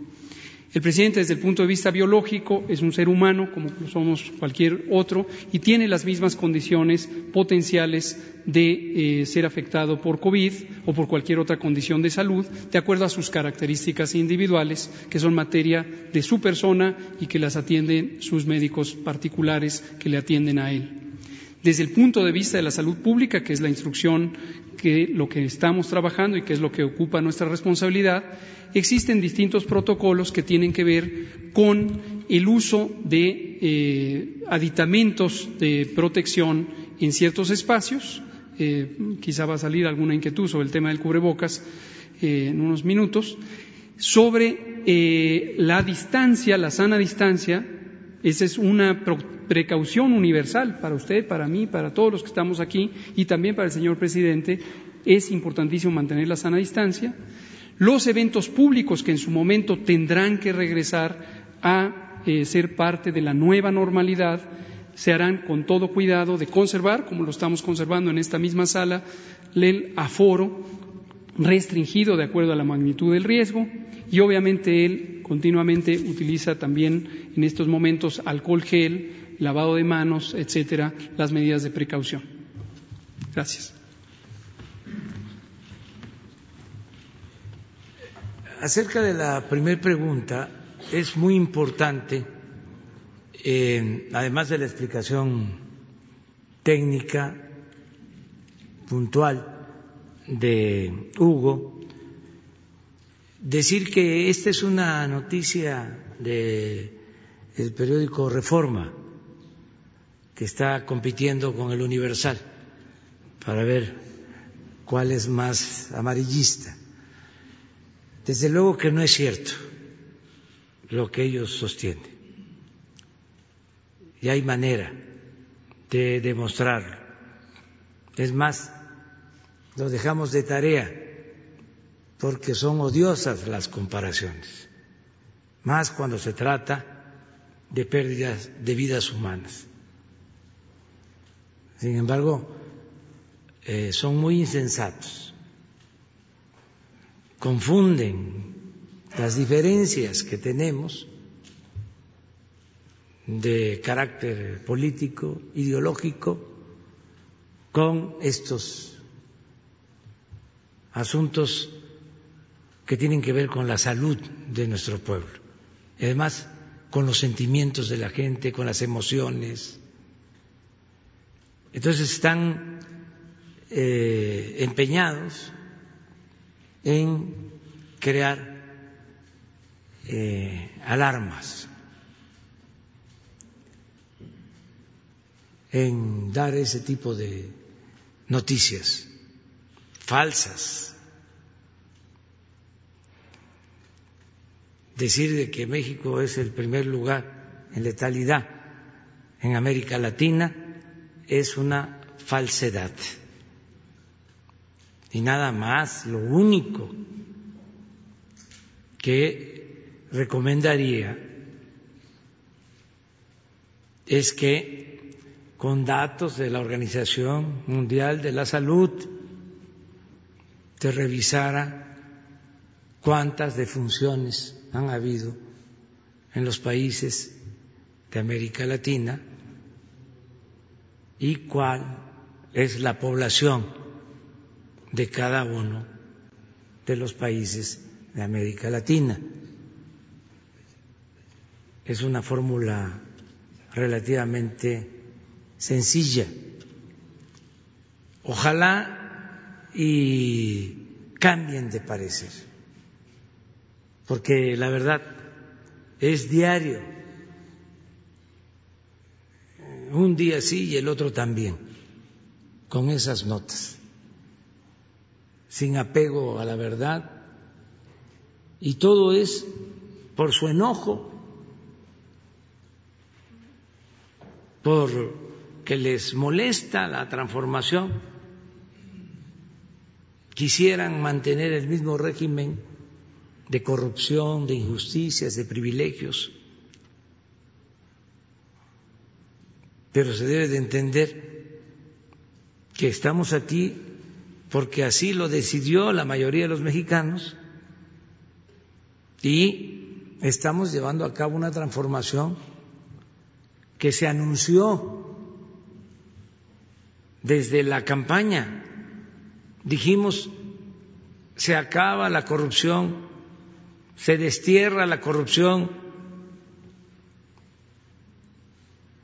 El presidente, desde el punto de vista biológico, es un ser humano como somos cualquier otro y tiene las mismas condiciones potenciales de eh, ser afectado por COVID o por cualquier otra condición de salud, de acuerdo a sus características individuales, que son materia de su persona y que las atienden sus médicos particulares que le atienden a él. Desde el punto de vista de la salud pública, que es la instrucción que lo que estamos trabajando y que es lo que ocupa nuestra responsabilidad, existen distintos protocolos que tienen que ver con el uso de eh, aditamentos de protección en ciertos espacios. Eh, quizá va a salir alguna inquietud sobre el tema del cubrebocas eh, en unos minutos. Sobre la distancia, la sana distancia, esa es una precaución universal para usted, para mí, para todos los que estamos aquí y también para el señor presidente. Es importantísimo mantener la sana distancia. Los eventos públicos que en su momento tendrán que regresar a eh, ser parte de la nueva normalidad se harán con todo cuidado de conservar, como lo estamos conservando en esta misma sala, el aforo restringido de acuerdo a la magnitud del riesgo y obviamente él continuamente utiliza también en estos momentos alcohol gel, lavado de manos, etcétera, las medidas de precaución. Gracias. Acerca de la primera pregunta, es muy importante, eh, además de la explicación técnica puntual de Hugo, decir que esta es una noticia del periódico Reforma que está compitiendo con el Universal para ver cuál es más amarillista. Desde luego que no es cierto lo que ellos sostienen. Y hay manera de demostrarlo. Es más, lo dejamos de tarea porque son odiosas las comparaciones, más cuando se trata de pérdidas de vidas humanas. Sin embargo, eh, son muy insensatos, confunden las diferencias que tenemos de carácter político, ideológico, con estos asuntos que tienen que ver con la salud de nuestro pueblo. Además, con los sentimientos de la gente, con las emociones, entonces están eh, empeñados en crear eh, alarmas, en dar ese tipo de noticias falsas. Decir de que México es el primer lugar en letalidad en América Latina es una falsedad. Y nada más, lo único que recomendaría es que con datos de la Organización Mundial de la Salud se revisara cuántas defunciones han habido en los países de América Latina y cuál es la población de cada uno de los países de América Latina. Es una fórmula relativamente sencilla. Ojalá y cambien de parecer, porque la verdad es diario. Un día sí y el otro también, con esas notas, sin apego a la verdad, y todo es por su enojo, por que les molesta la transformación, quisieran mantener el mismo régimen de corrupción, de injusticias, de privilegios pero se debe de entender que estamos aquí porque así lo decidió la mayoría de los mexicanos y estamos llevando a cabo una transformación que se anunció desde la campaña. Dijimos, se acaba la corrupción, se destierra la corrupción,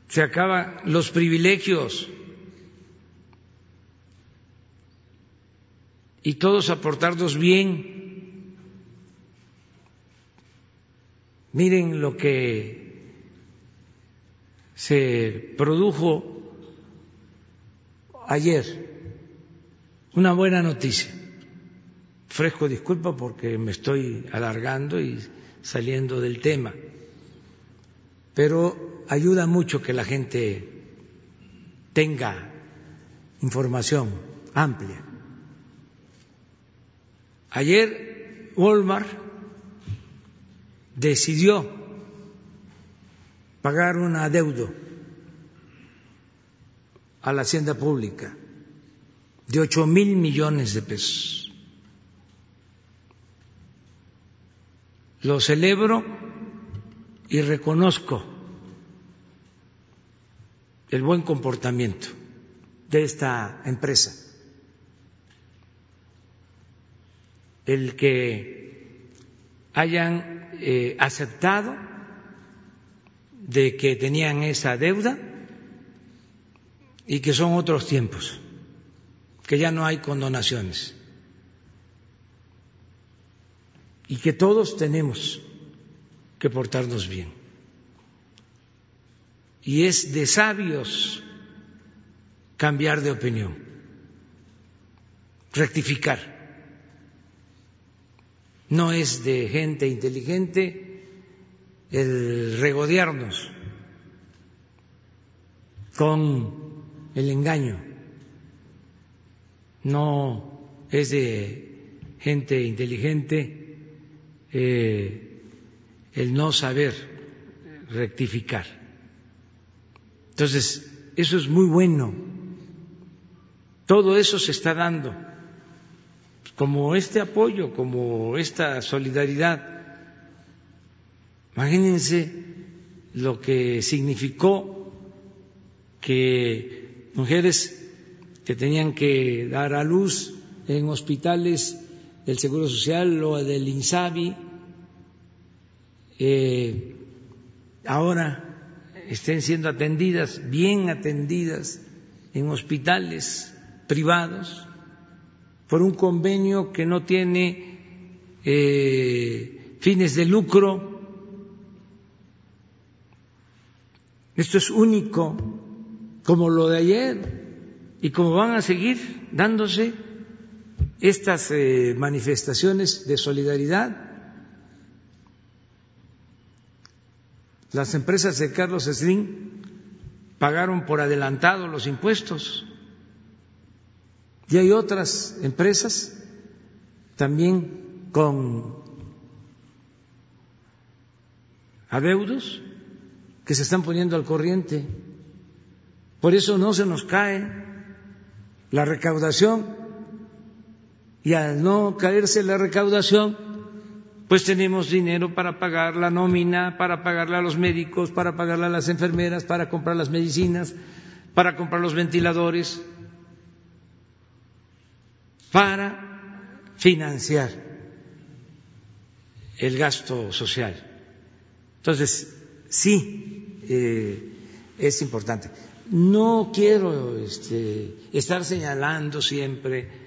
se acaban los privilegios y todos aportarnos bien. Miren lo que se produjo ayer, una buena noticia. Fresco disculpa porque me estoy alargando y saliendo del tema, pero ayuda mucho que la gente tenga información amplia. Ayer Walmart decidió pagar un adeudo a la hacienda pública de ocho mil millones de pesos. Lo celebro y reconozco el buen comportamiento de esta empresa. El que hayan eh, aceptado de que tenían esa deuda y que son otros tiempos, que ya no hay condonaciones y que todos tenemos que portarnos bien. Y es de sabios cambiar de opinión, rectificar. No es de gente inteligente el regodearnos con el engaño, no es de gente inteligente eh, el no saber rectificar. Entonces, eso es muy bueno. Todo eso se está dando, como este apoyo, como esta solidaridad. Imagínense lo que significó que mujeres que tenían que dar a luz en hospitales del Seguro Social o del INSABI, eh, ahora estén siendo atendidas, bien atendidas en hospitales privados por un convenio que no tiene eh, fines de lucro. Esto es único como lo de ayer y como van a seguir dándose estas eh, manifestaciones de solidaridad. Las empresas de Carlos Slim pagaron por adelantado los impuestos y hay otras empresas también con adeudos que se están poniendo al corriente. Por eso no se nos cae la recaudación y al no caerse la recaudación, pues tenemos dinero para pagar la nómina, para pagarle a los médicos, para pagarle a las enfermeras, para comprar las medicinas, para comprar los ventiladores, para financiar el gasto social. Entonces, sí, eh, es importante. No quiero este, estar señalando siempre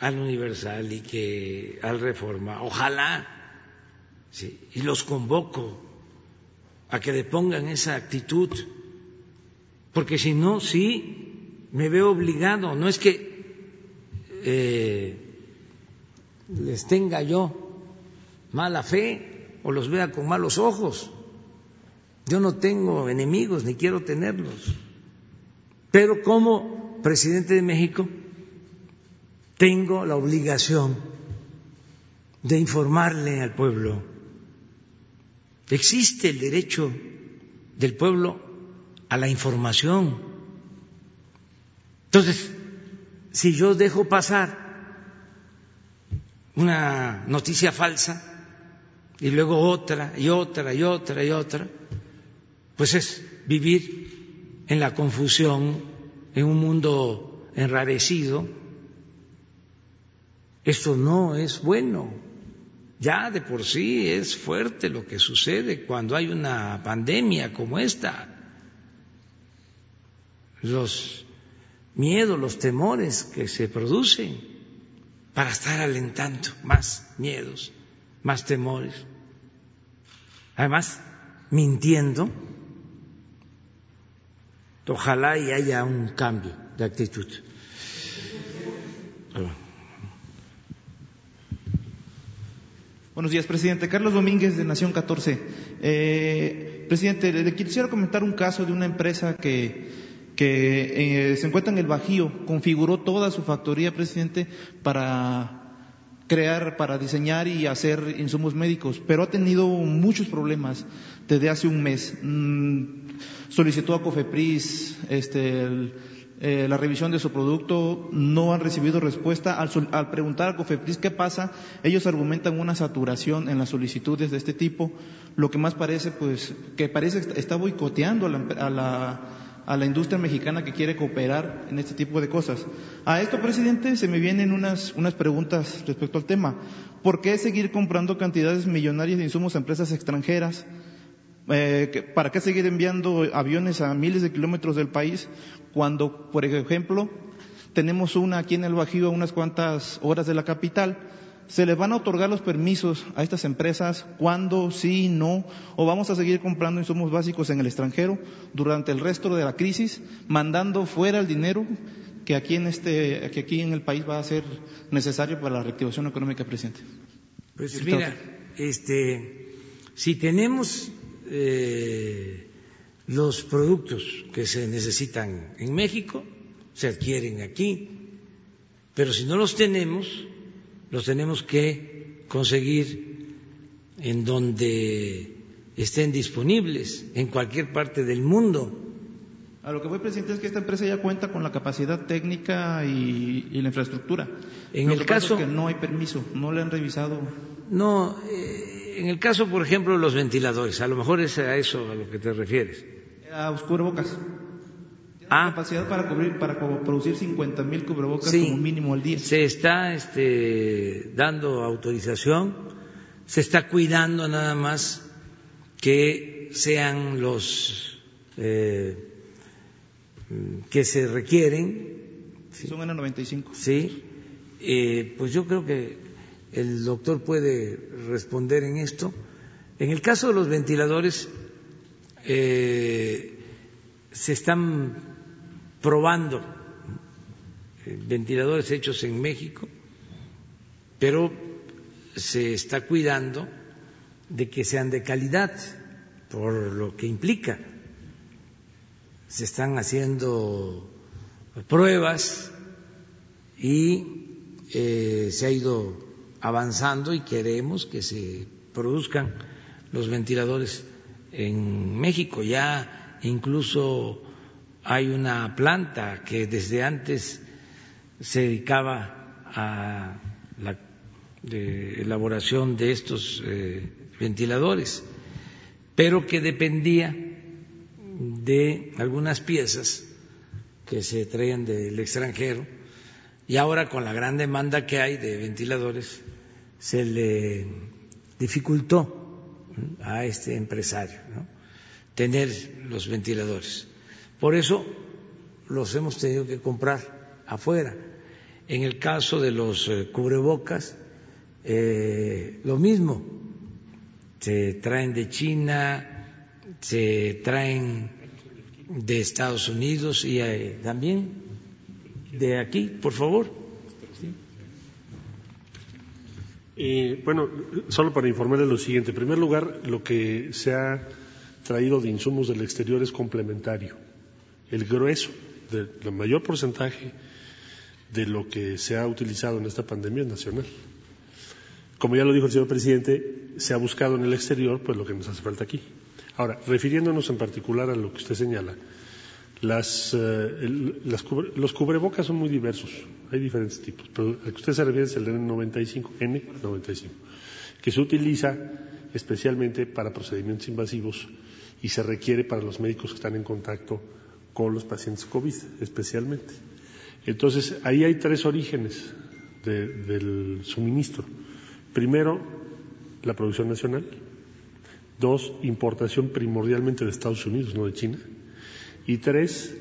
al Universal y que al Reforma. Ojalá, y los convoco a que le pongan esa actitud, porque si no, sí, me veo obligado. No es que eh, les tenga yo mala fe o los vea con malos ojos yo no tengo enemigos ni quiero tenerlos. Pero como presidente de México tengo la obligación de informarle al pueblo. Existe el derecho del pueblo a la información. Entonces, si yo dejo pasar una noticia falsa, y luego otra y otra y otra y otra, pues es vivir en la confusión, en un mundo enrarecido. Esto no es bueno. Ya de por sí es fuerte lo que sucede cuando hay una pandemia como esta. Los miedos, los temores que se producen para estar alentando más miedos, más temores. Además, mintiendo, ojalá y haya un cambio de actitud. Buenos días, presidente. Carlos Domínguez, de Nación 14. Eh, presidente, le quisiera comentar un caso de una empresa que, eh, se encuentra en el Bajío, configuró toda su factoría, presidente, para crear, para diseñar y hacer insumos médicos, pero ha tenido muchos problemas desde hace un mes. Mm, solicitó a Cofepris este, el, eh, la revisión de su producto, no han recibido respuesta. Al, preguntar a Cofepris qué pasa, ellos argumentan una saturación en las solicitudes de este tipo, lo que más parece, pues, que parece está boicoteando a la, a la, industria mexicana que quiere cooperar en este tipo de cosas. A esto, presidente, se me vienen unas, unas preguntas respecto al tema. ¿Por qué seguir comprando cantidades millonarias de insumos a empresas extranjeras? Eh, ¿Para qué seguir enviando aviones a miles de kilómetros del país cuando, por ejemplo, tenemos una aquí en el Bajío a unas cuantas horas de la capital? ¿Se les van a otorgar los permisos a estas empresas? ¿Cuándo? ¿Sí? ¿No? ¿O vamos a seguir comprando insumos básicos en el extranjero durante el resto de la crisis, mandando fuera el dinero que aquí en, este, que aquí en el país va a ser necesario para la reactivación económica, presidente? Pues mira, este, si tenemos eh, los productos que se necesitan en México se adquieren aquí, pero si no los tenemos, los tenemos que conseguir en donde estén disponibles, en cualquier parte del mundo. A lo que voy, presidente, es que esta empresa ya cuenta con la capacidad técnica y, la infraestructura. En el caso que no hay permiso, no le han revisado. No, eh, en el caso, por ejemplo, de los ventiladores, a lo mejor es a eso a lo que te refieres. A los cubrebocas. Ah. capacidad para, cubrir, para producir 50 mil cubrebocas como mínimo al día. Se está este, dando autorización, se está cuidando nada más que sean los eh, que se requieren. Son N95. Sí, eh, pues yo creo que el doctor puede responder en esto. En el caso de los ventiladores, eh, se están probando eh, ventiladores hechos en México, pero se está cuidando de que sean de calidad, por lo que implica. Se están haciendo pruebas y eh, se ha ido avanzando y queremos que se produzcan los ventiladores en México. Ya incluso hay una planta que desde antes se dedicaba a la elaboración de estos eh, ventiladores, pero que dependía de algunas piezas que se traían del extranjero y ahora con la gran demanda que hay de ventiladores se le dificultó a este empresario tener los ventiladores. Por eso los hemos tenido que comprar afuera. En el caso de los eh, cubrebocas, eh, lo mismo, se traen de China, se traen de Estados Unidos y eh, también de aquí, por favor. Bueno, solo para informarle lo siguiente. En primer lugar, lo que se ha traído de insumos del exterior es complementario. El grueso, el mayor porcentaje de lo que se ha utilizado en esta pandemia es nacional. Como ya lo dijo el señor presidente, se ha buscado en el exterior pues lo que nos hace falta aquí. Ahora, refiriéndonos en particular a lo que usted señala, las, eh, los cubrebocas son muy diversos, hay diferentes tipos, pero el que usted se refiere es el N95, N95. que se utiliza especialmente para procedimientos invasivos y se requiere para los médicos que están en contacto con los pacientes COVID especialmente. Entonces, ahí hay tres orígenes del suministro. Primero, la producción nacional. Dos, importación primordialmente de Estados Unidos, no de China. Y tres,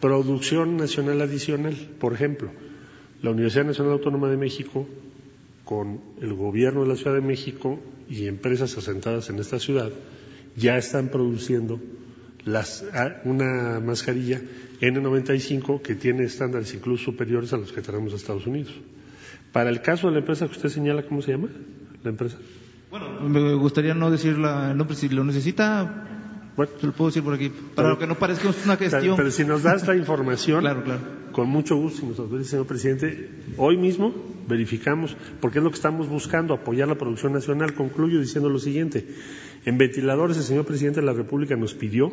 producción nacional adicional. Por ejemplo, la Universidad Nacional Autónoma de México, con el gobierno de la Ciudad de México y empresas asentadas en esta ciudad, ya están produciendo una mascarilla N95 que tiene estándares incluso superiores a los que tenemos en Estados Unidos. Para el caso de la empresa que usted señala, ¿cómo se llama la empresa? Bueno, me gustaría no decir el nombre, si lo necesita, bueno, se lo puedo decir por aquí, para que no parezca una gestión. Pero, si nos das la información, [laughs] claro, claro. con mucho gusto, si nos autoriza, señor presidente, hoy mismo verificamos, porque es lo que estamos buscando, apoyar la producción nacional. Concluyo diciendo lo siguiente. En ventiladores, el señor presidente de la República nos pidió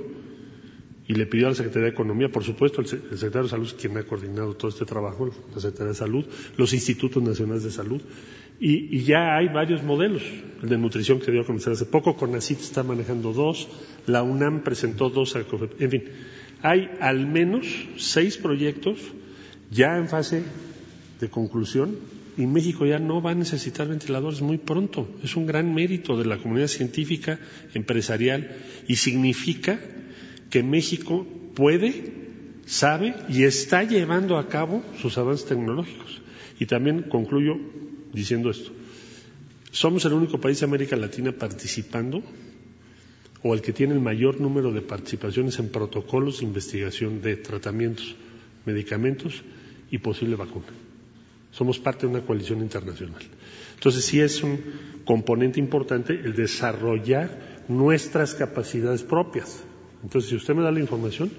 y le pidió a la Secretaría de Economía, por supuesto, el, secretario de Salud es quien ha coordinado todo este trabajo, la Secretaría de Salud, los institutos nacionales de salud, y, ya hay varios modelos. El de nutrición que dio a hace poco, CONACIT está manejando dos, la UNAM presentó dos, en fin, hay al menos seis proyectos ya en fase de conclusión y México ya no va a necesitar ventiladores muy pronto. Es un gran mérito de la comunidad científica, empresarial y significa que México puede, sabe y está llevando a cabo sus avances tecnológicos. Y también concluyo diciendo esto. Somos el único país de América Latina participando o el que tiene el mayor número de participaciones en protocolos de investigación de tratamientos, medicamentos y posible vacuna. Somos parte de una coalición internacional. Entonces sí es un componente importante el desarrollar nuestras capacidades propias. Entonces, si usted me da la información,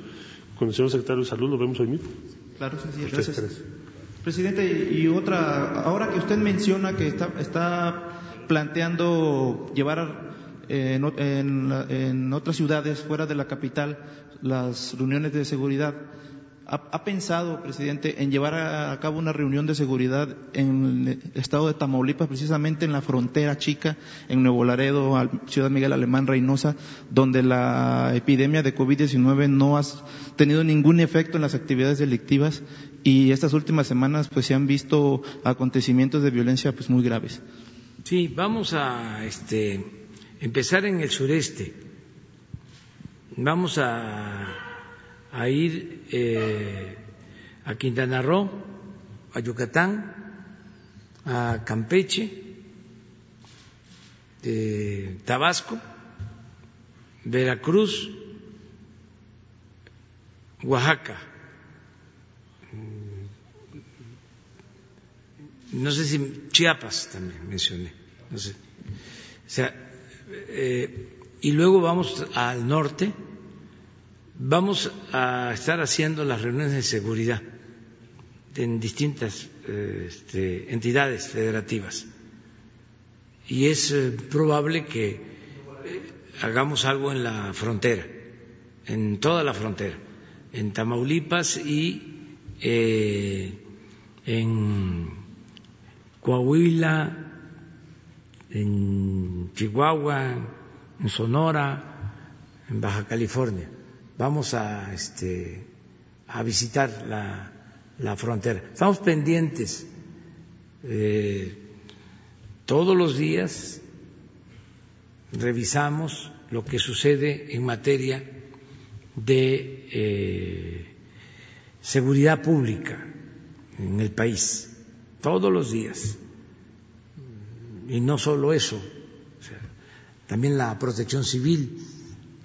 con el señor secretario de Salud lo vemos hoy mismo. Claro, sí, gracias. Presidente, y otra, ahora que usted menciona que está, planteando llevar en, en, otras ciudades fuera de la capital las reuniones de seguridad, ¿Ha, pensado, presidente, en llevar a cabo una reunión de seguridad en el estado de Tamaulipas, precisamente en la frontera chica, en Nuevo Laredo, Ciudad Miguel Alemán, Reynosa, donde la epidemia de COVID-19 no ha tenido ningún efecto en las actividades delictivas y estas últimas semanas pues se han visto acontecimientos de violencia pues muy graves? Sí, vamos a este, empezar en el sureste. Vamos a a ir eh, a Quintana Roo, a Yucatán, a Campeche, Tabasco, Veracruz, Oaxaca. No sé si Chiapas también mencioné, no sé. O sea, eh, y luego vamos al norte Vamos a estar haciendo las reuniones de seguridad en distintas eh, este, entidades federativas. Y es eh, probable que eh, hagamos algo en la frontera, en toda la frontera, en Tamaulipas y en Coahuila, en Chihuahua, en Sonora, en Baja California vamos a, este, a visitar la, la frontera. Estamos pendientes eh, todos los días, revisamos lo que sucede en materia de eh, seguridad pública en el país, todos los días. Y no solo eso, también la protección civil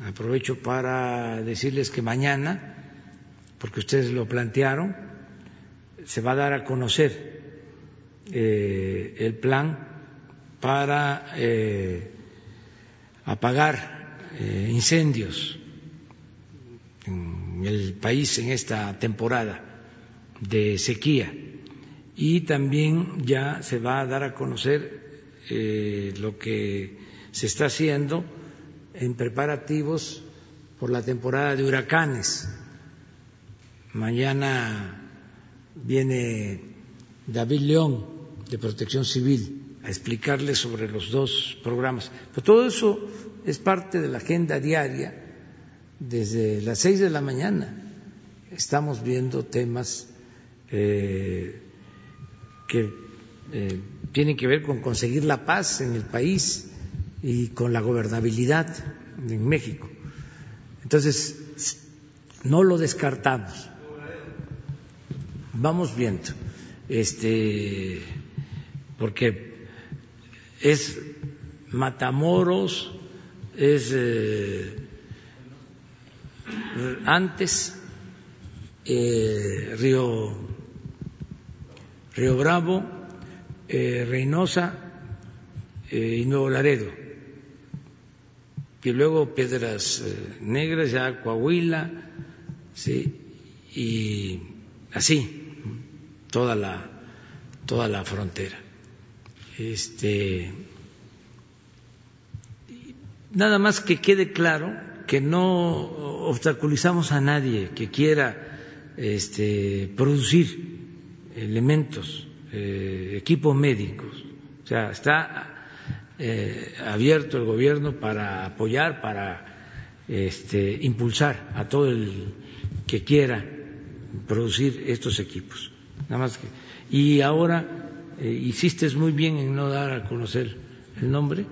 Aprovecho para decirles que mañana, porque ustedes lo plantearon, se va a dar a conocer eh, el plan para eh, apagar eh, incendios en el país en esta temporada de sequía. Y también ya se va a dar a conocer lo que se está haciendo en preparativos por la temporada de huracanes. Mañana viene David León de Protección Civil a explicarles sobre los dos programas. Pero todo eso es parte de la agenda diaria desde las seis de la mañana. Estamos viendo temas eh, que eh, tienen que ver con conseguir la paz en el país y con la gobernabilidad en México. Entonces, no lo descartamos. Vamos viendo. Este, porque es Matamoros, es eh, antes eh, Río, Río Bravo, eh, Reynosa y Nuevo Laredo. Y luego Piedras Negras, ya Coahuila, sí, y así, toda la, toda la frontera. Este, nada más que quede claro que no obstaculizamos a nadie que quiera este, producir elementos, eh, equipos médicos. O sea, está eh, abierto el gobierno para apoyar, para este, impulsar a todo el que quiera producir estos equipos. Nada más que. Y ahora eh, hiciste muy bien en no dar a conocer el nombre.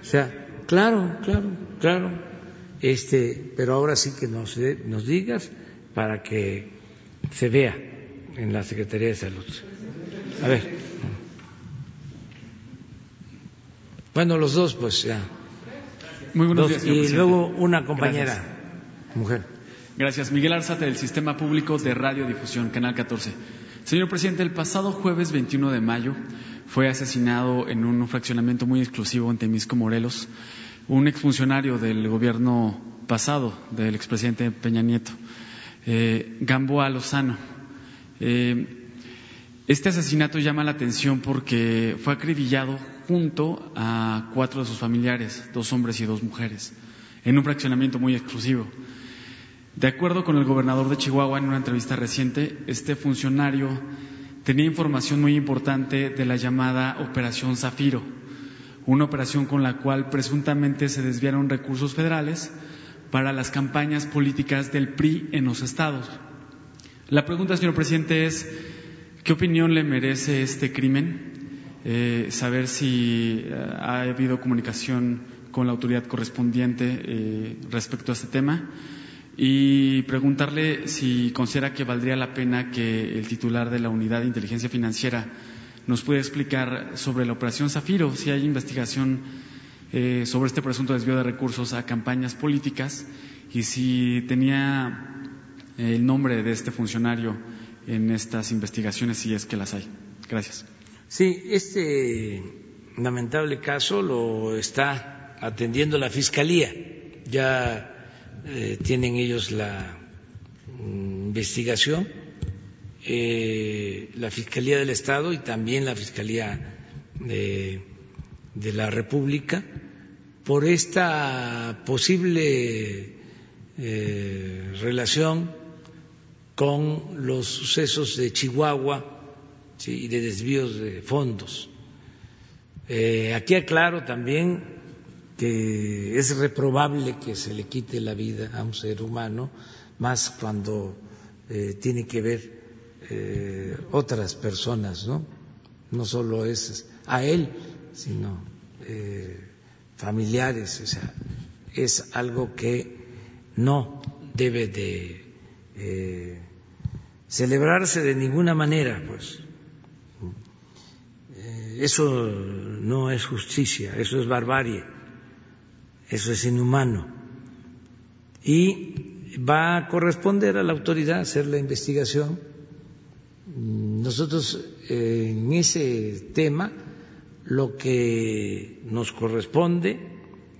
O sea, claro, claro, claro. Este, pero ahora sí que nos, nos digas para que se vea en la Secretaría de Salud. A ver. Bueno, los dos, pues ya. Muy buenos días. y luego una compañera, mujer. Gracias. Miguel Arzate, del Sistema Público de Radiodifusión, Canal 14. Señor presidente, el pasado jueves 21 de mayo fue asesinado en un fraccionamiento muy exclusivo en Temisco, Morelos, un exfuncionario del gobierno pasado, del expresidente Peña Nieto, eh, Gamboa Lozano. Eh, este asesinato llama la atención porque fue acribillado junto a cuatro de sus familiares, dos hombres y dos mujeres, en un fraccionamiento muy exclusivo. De acuerdo con el gobernador de Chihuahua en una entrevista reciente, este funcionario tenía información muy importante de la llamada Operación Zafiro, una operación con la cual presuntamente se desviaron recursos federales para las campañas políticas del PRI en los estados. La pregunta, señor presidente, es ¿qué opinión le merece este crimen? Eh, saber si eh, ha habido comunicación con la autoridad correspondiente eh, respecto a este tema y preguntarle si considera que valdría la pena que el titular de la Unidad de Inteligencia Financiera nos pueda explicar sobre la operación Zafiro, si hay investigación eh, sobre este presunto desvío de recursos a campañas políticas y si tenía el nombre de este funcionario en estas investigaciones, si es que las hay. Gracias. Sí, este lamentable caso lo está atendiendo la Fiscalía. Ya eh, tienen ellos la mm, investigación, eh, la Fiscalía del Estado y también la Fiscalía de, la República por esta posible eh, relación con los sucesos de Chihuahua y de desvíos de fondos. aquí aclaro también que es reprobable que se le quite la vida a un ser humano, más cuando eh, tiene que ver eh, otras personas, ¿no? No solo es a él, sino eh, familiares, o sea, es algo que no debe de celebrarse de ninguna manera, pues. Eso no es justicia, eso es barbarie eso es inhumano. Y va a corresponder a la autoridad hacer la investigación. Nosotros en ese tema lo que nos corresponde,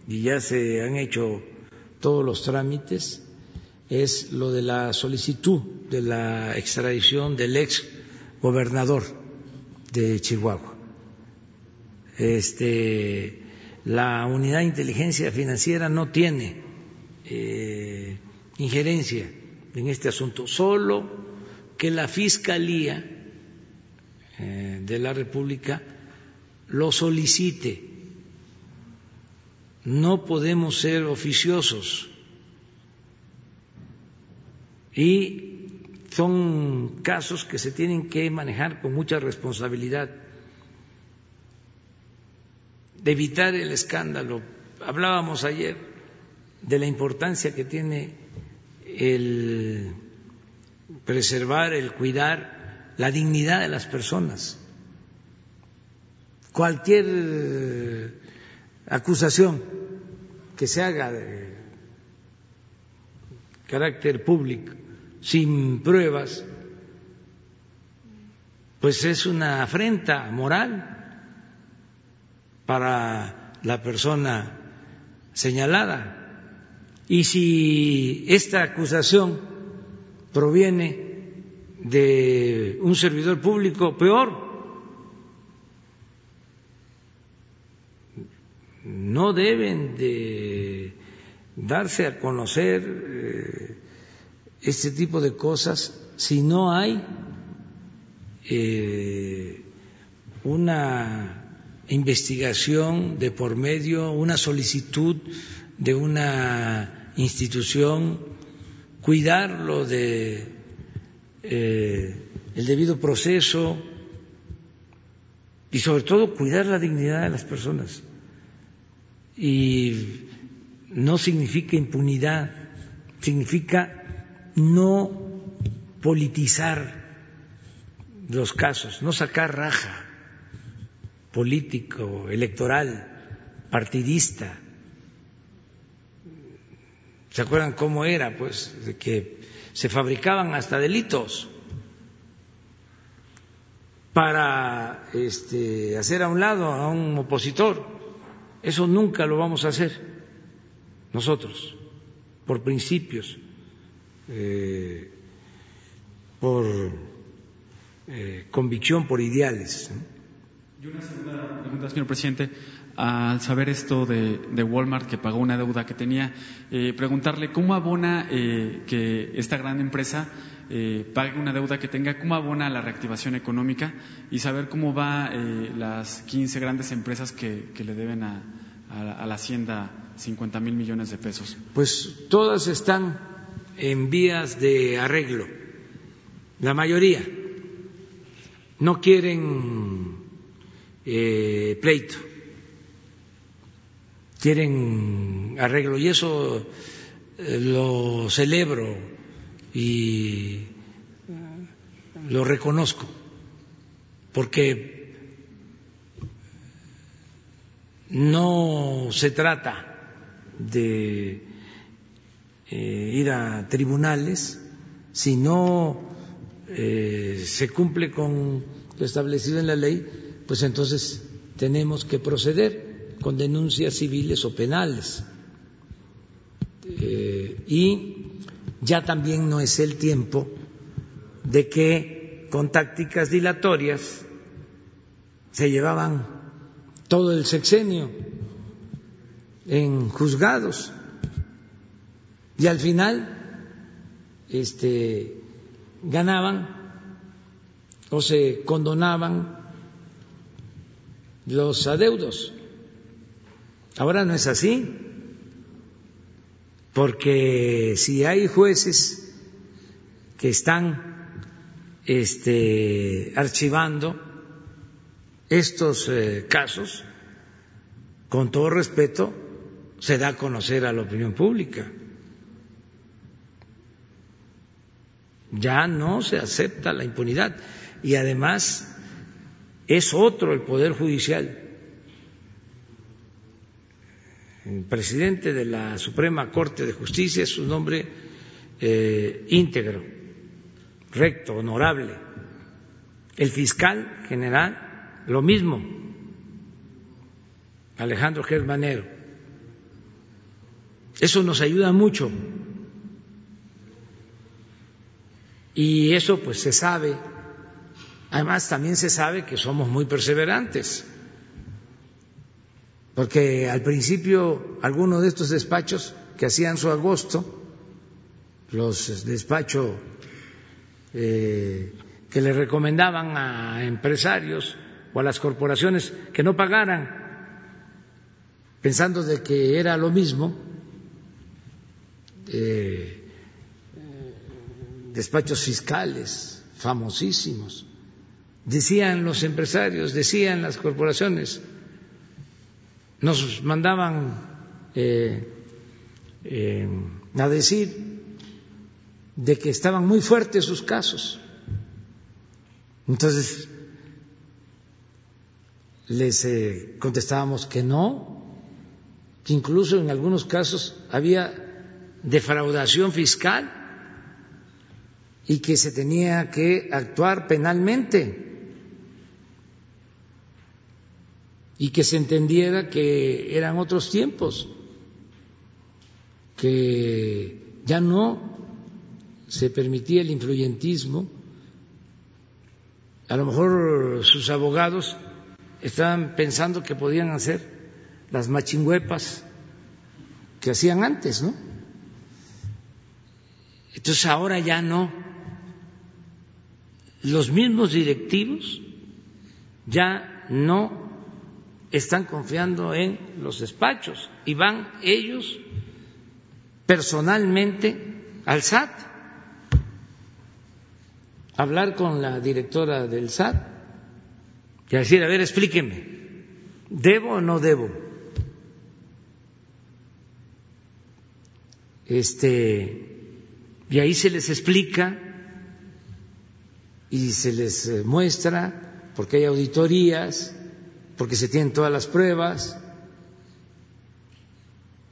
y ya se han hecho todos los trámites, es lo de la solicitud de la extradición del ex gobernador de Chihuahua. Este, la unidad de inteligencia financiera no tiene eh, injerencia en este asunto, solo que la Fiscalía eh, de la República lo solicite. No podemos ser oficiosos. Y son casos que se tienen que manejar con mucha responsabilidad, de evitar el escándalo. Hablábamos ayer de la importancia que tiene el preservar, el cuidar la dignidad de las personas. Cualquier acusación que se haga de carácter público sin pruebas, pues es una afrenta moral para la persona señalada. Y si esta acusación proviene de un servidor público, peor. No deben de darse a conocer eh, este tipo de cosas si no hay eh, una investigación de por medio, una solicitud de una institución, cuidarlo de eh, el debido proceso y sobre todo cuidar la dignidad de las personas. Y no significa impunidad, significa no politizar los casos, no sacar raja político, electoral, partidista. ¿Se acuerdan cómo era? Pues de que se fabricaban hasta delitos para este, hacer a un lado a un opositor. Eso nunca lo vamos a hacer nosotros, por principios eh, por eh, convicción, por ideales. Y una segunda pregunta, señor presidente. Al saber esto de, de Walmart, que pagó una deuda que tenía, eh, preguntarle cómo abona eh, que esta gran empresa eh, pague una deuda que tenga, cómo abona la reactivación económica y saber cómo va eh, las 15 grandes empresas que, que le deben a, a, a la Hacienda 50 mil millones de pesos. Pues todas están en vías de arreglo, la mayoría no quieren eh, pleito, quieren arreglo. Y eso eh, lo celebro y lo reconozco, porque no se trata de eh, ir a tribunales si no eh, se cumple con lo establecido en la ley, pues entonces tenemos que proceder con denuncias civiles o penales. Eh, y ya también no es el tiempo de que con tácticas dilatorias se llevaban todo el sexenio en juzgados y al final este, ganaban o se condonaban los adeudos. Ahora no es así, porque si hay jueces que están este, archivando estos eh, casos, con todo respeto, se da a conocer a la opinión pública. Ya no se acepta la impunidad y además es otro el Poder Judicial. El presidente de la Suprema Corte de Justicia es un hombre eh, íntegro, recto, honorable. El fiscal general, lo mismo, Alejandro Germanero. Eso nos ayuda mucho. Y eso pues se sabe. Además también se sabe que somos muy perseverantes. Porque al principio algunos de estos despachos que hacían su agosto, los despachos eh, que le recomendaban a empresarios o a las corporaciones que no pagaran, pensando de que era lo mismo, eh, despachos fiscales famosísimos, decían los empresarios, decían las corporaciones, nos mandaban eh, eh, a decir de que estaban muy fuertes sus casos. Entonces, les eh, contestábamos que no, que incluso en algunos casos había defraudación fiscal y que se tenía que actuar penalmente y que se entendiera que eran otros tiempos, que ya no se permitía el influyentismo. A lo mejor sus abogados estaban pensando que podían hacer las machingüepas que hacían antes, ¿no? Entonces ahora ya no. Los mismos directivos ya no están confiando en los despachos y van ellos personalmente al SAT a hablar con la directora del SAT y a decir, a ver, explíqueme, ¿debo o no debo? Este, y ahí se les explica y se les eh, muestra, porque hay auditorías, porque se tienen todas las pruebas,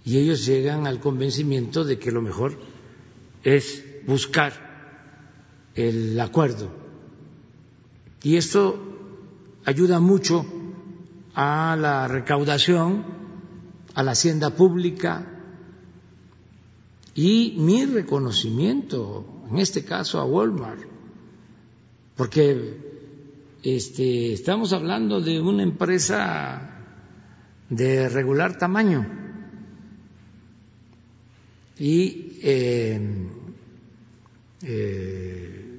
y ellos llegan al convencimiento de que lo mejor es buscar el acuerdo. Y esto ayuda mucho a la recaudación, a la hacienda pública y mi reconocimiento, en este caso a Walmart, porque este, estamos hablando de una empresa de regular tamaño y eh, eh,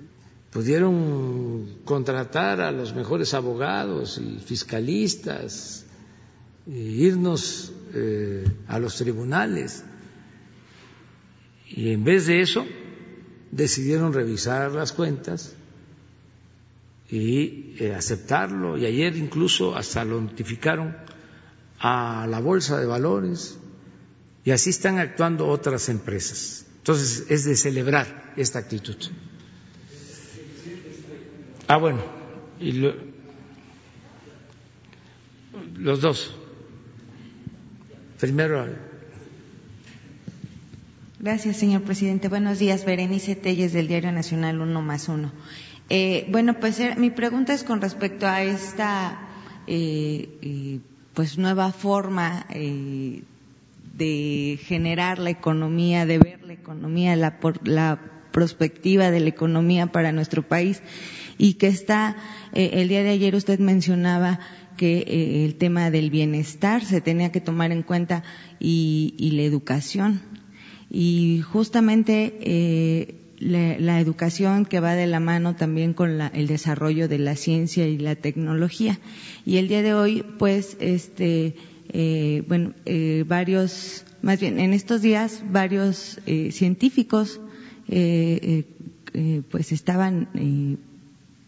pudieron contratar a los mejores abogados y fiscalistas, e irnos eh, a los tribunales. Y en vez de eso, decidieron revisar las cuentas y eh, aceptarlo. Y ayer incluso hasta lo notificaron a la Bolsa de Valores. Y así están actuando otras empresas. Entonces es de celebrar esta actitud. Ah, bueno, y los dos. Primero. Gracias, señor presidente. Buenos días, Berenice Telles del Diario Nacional Uno más Uno. Eh, bueno, pues eh, mi pregunta es con respecto a esta eh, pues nueva forma de generar la economía, de ver la economía, la, la perspectiva de la economía para nuestro país y que está, eh, el día de ayer usted mencionaba que eh, el tema del bienestar se tenía que tomar en cuenta y, la educación. Y justamente eh, la, educación que va de la mano también con el desarrollo de la ciencia y la tecnología. Y el día de hoy, pues, este, bueno, varios, más bien, en estos días, varios científicos, pues, estaban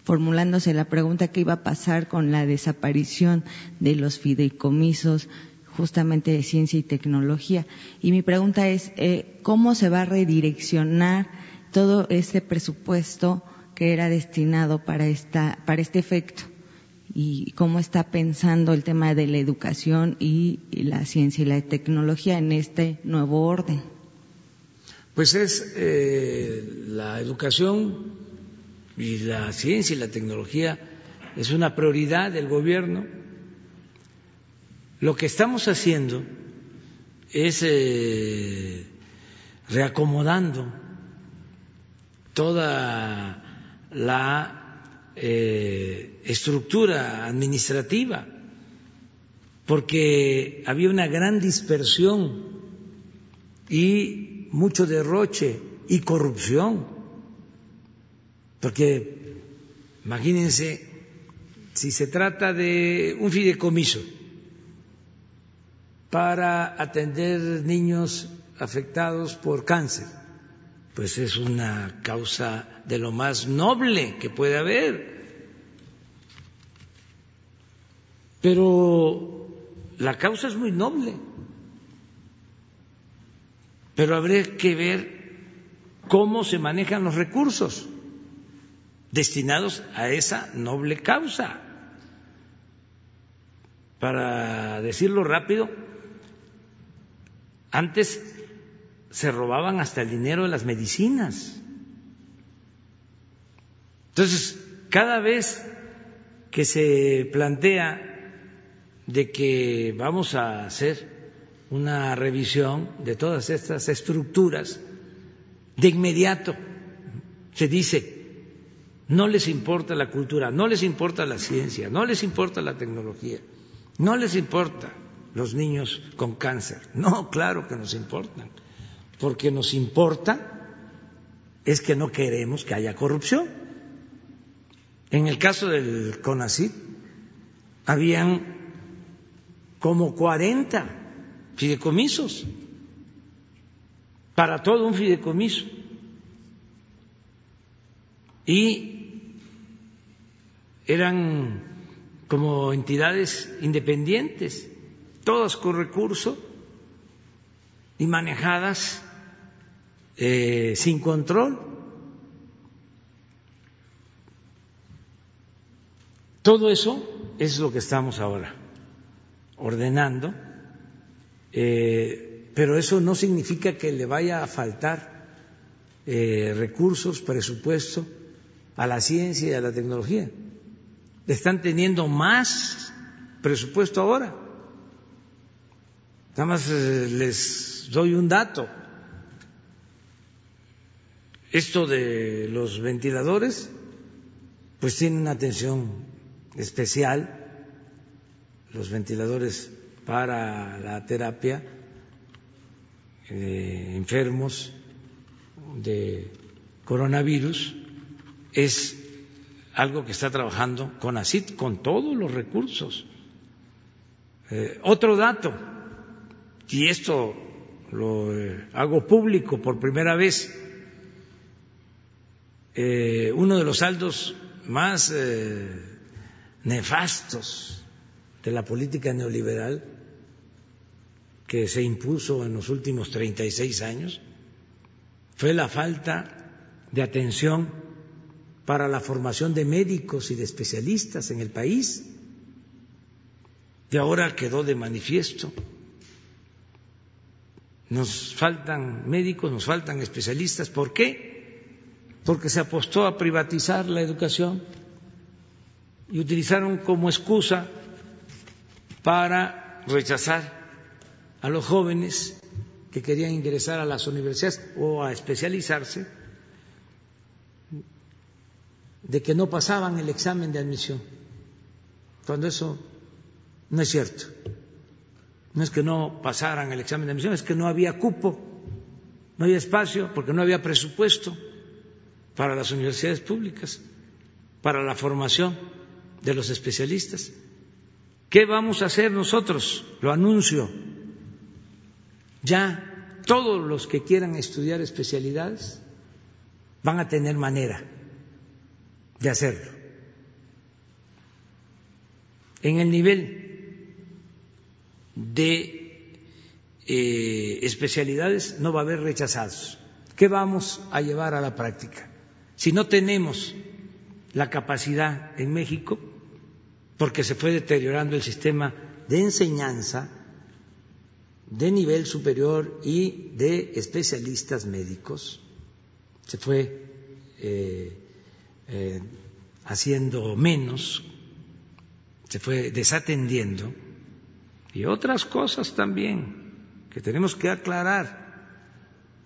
formulándose la pregunta qué iba a pasar con la desaparición de los fideicomisos justamente de ciencia y tecnología. Y mi pregunta es, eh, ¿cómo se va a redireccionar todo este presupuesto que era destinado para, esta, para este efecto? ¿Y cómo está pensando el tema de la educación y, la ciencia y la tecnología en este nuevo orden? Pues es eh, la educación y la ciencia y la tecnología es una prioridad del gobierno. Lo que estamos haciendo es eh, reacomodando toda la eh, estructura administrativa, porque había una gran dispersión y mucho derroche y corrupción porque imagínense si se trata de un fideicomiso para atender niños afectados por cáncer, pues es una causa de lo más noble que puede haber. Pero la causa es muy noble. Pero habría que ver cómo se manejan los recursos destinados a esa noble causa. Para decirlo rápido, antes se robaban hasta el dinero de las medicinas. Entonces, cada vez que se plantea de que vamos a hacer una revisión de todas estas estructuras, de inmediato se dice, no les importa la cultura, no les importa la ciencia, no les importa la tecnología, no les importa los niños con cáncer. No, claro que nos importan, porque nos importa es que no queremos que haya corrupción. En el caso del CONACYT, habían como 40 fideicomisos para todo un fideicomiso. Y eran como entidades independientes, todas con recurso y manejadas eh, sin control. Todo eso es lo que estamos ahora ordenando. Eh, pero eso no significa que le vaya a faltar eh, recursos, presupuesto a la ciencia y a la tecnología. Están teniendo más presupuesto ahora. Nada más les doy un dato. Esto de los ventiladores, pues tiene una atención especial, los ventiladores para la terapia eh, enfermos de coronavirus es algo que está trabajando con ACID, con todos los recursos. Eh, otro dato, y esto lo eh, hago público por primera vez, uno de los saldos más nefastos de la política neoliberal que se impuso en los últimos 36 años fue la falta de atención para la formación de médicos y de especialistas en el país. Y ahora quedó de manifiesto. Nos faltan médicos, nos faltan especialistas. ¿Por qué? Porque se apostó a privatizar la educación y utilizaron como excusa para rechazar a los jóvenes que querían ingresar a las universidades o a especializarse de que no pasaban el examen de admisión, cuando eso no es cierto. No es que no pasaran el examen de admisión, es que no había cupo, no había espacio, porque no había presupuesto para las universidades públicas, para la formación de los especialistas. ¿Qué vamos a hacer nosotros? Lo anuncio ya todos los que quieran estudiar especialidades van a tener manera de hacerlo. En el nivel de eh, especialidades no va a haber rechazados. ¿Qué vamos a llevar a la práctica? Si no tenemos la capacidad en México, porque se fue deteriorando el sistema de enseñanza, de nivel superior y de especialistas médicos. Se fue eh, eh, haciendo menos, se fue desatendiendo y otras cosas también que tenemos que aclarar,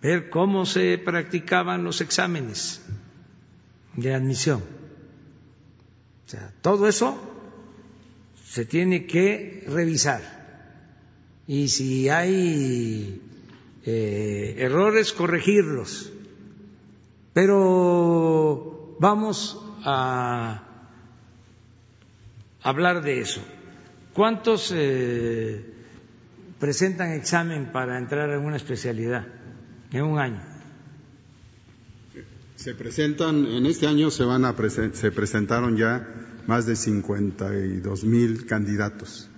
ver cómo se practicaban los exámenes de admisión. O sea, todo eso se tiene que revisar y si hay eh, errores, corregirlos. Pero vamos a hablar de eso. ¿Cuántos eh, presentan examen para entrar en una especialidad en un año? Se presentan, en este año se van a se presentaron ya más de 52 mil candidatos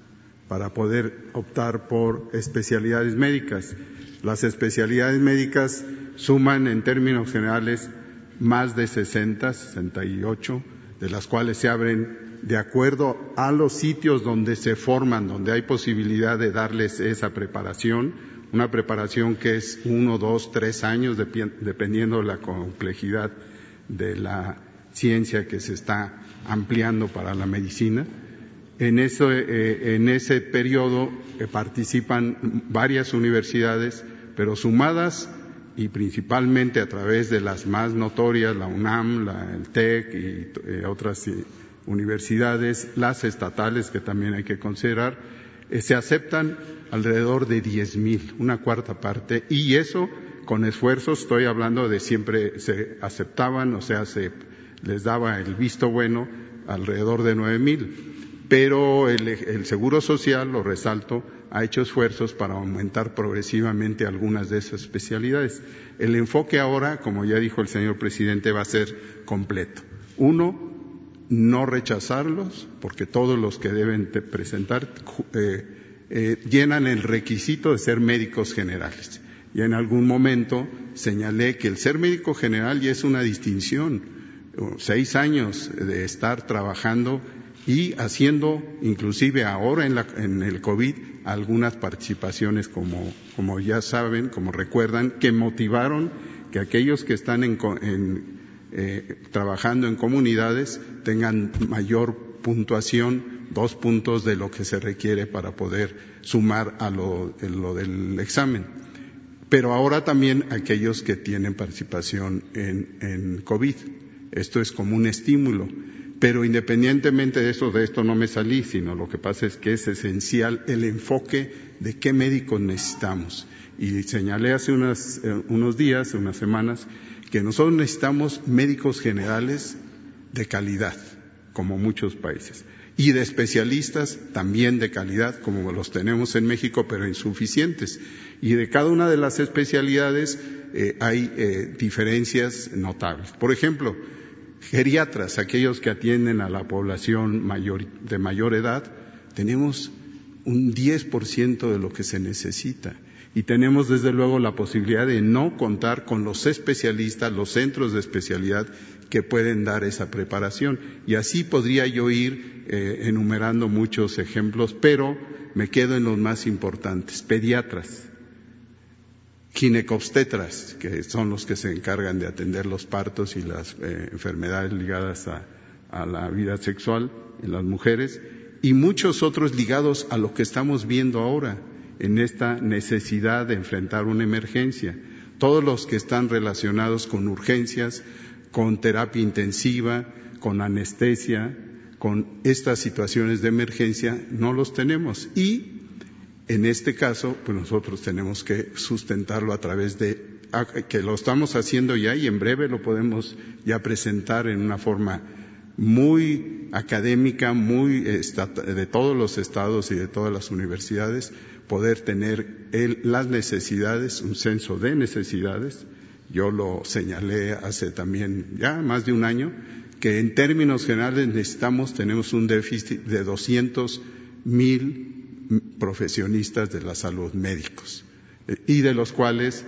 para poder optar por especialidades médicas. Las especialidades médicas suman en términos generales más de 60, 68, de las cuales se abren de acuerdo a los sitios donde se forman, donde hay posibilidad de darles esa preparación, una preparación que es uno, dos, tres años, dependiendo de la complejidad de la ciencia que se está ampliando para la medicina. En, eh, en ese periodo eh, participan varias universidades, pero sumadas y principalmente a través de las más notorias, la UNAM, la, el TEC y eh, otras universidades, las estatales que también hay que considerar, se aceptan alrededor de 10.000, una cuarta parte, y eso con esfuerzos, estoy hablando de siempre se aceptaban, o sea, se les daba el visto bueno alrededor de 9.000 pero el, Seguro Social, lo resalto, ha hecho esfuerzos para aumentar progresivamente algunas de esas especialidades. El enfoque ahora, como ya dijo el señor presidente, va a ser completo. Uno, no rechazarlos, porque todos los que deben presentar eh, eh, llenan el requisito de ser médicos generales. Y en algún momento señalé que el ser médico general ya es una distinción. Seis años de estar trabajando y haciendo, inclusive ahora en, el COVID, algunas participaciones, como, como, ya saben, como recuerdan, que motivaron que aquellos que están eh, trabajando en comunidades tengan mayor puntuación, dos puntos de lo que se requiere para poder sumar a lo, del examen. Pero ahora también aquellos que tienen participación en, en COVID. Esto es como un estímulo. Pero independientemente de eso, de esto no me salí, sino lo que pasa es que es esencial el enfoque de qué médicos necesitamos. Y señalé hace eh, unos días, unas semanas, que nosotros necesitamos médicos generales de calidad, como muchos países, y de especialistas también de calidad, como los tenemos en México, pero insuficientes. Y de cada una de las especialidades eh, hay eh, diferencias notables. Por ejemplo, geriatras, aquellos que atienden a la población de mayor edad, tenemos un 10% de lo que se necesita. Y tenemos desde luego la posibilidad de no contar con los especialistas, los centros de especialidad que pueden dar esa preparación. Y así podría yo ir eh, enumerando muchos ejemplos, pero me quedo en los más importantes. Pediatras ginecobstetras, que son los que se encargan de atender los partos y las eh, enfermedades ligadas a, la vida sexual en las mujeres, y muchos otros ligados a lo que estamos viendo ahora en esta necesidad de enfrentar una emergencia. Todos los que están relacionados con urgencias, con terapia intensiva, con anestesia, con estas situaciones de emergencia, no los tenemos. Y en este caso, pues nosotros tenemos que sustentarlo a través de ah, que lo estamos haciendo ya y en breve lo podemos ya presentar en una forma muy académica, muy de todos los estados y de todas las universidades, poder tener las necesidades, un censo de necesidades. Yo lo señalé hace también ya más de un año, que en términos generales necesitamos, tenemos un déficit de 200 mil profesionistas de la salud médicos eh, y de los cuales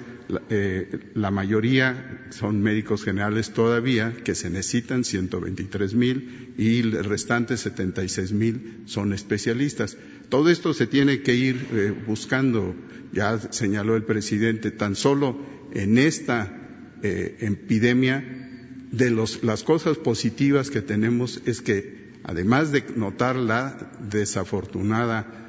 eh, la mayoría son médicos generales todavía, que se necesitan 123 mil y el restante 76 mil son especialistas. Todo esto se tiene que ir eh, buscando, ya señaló el presidente, tan solo en esta epidemia, de las cosas positivas que tenemos es que, además de notar la desafortunada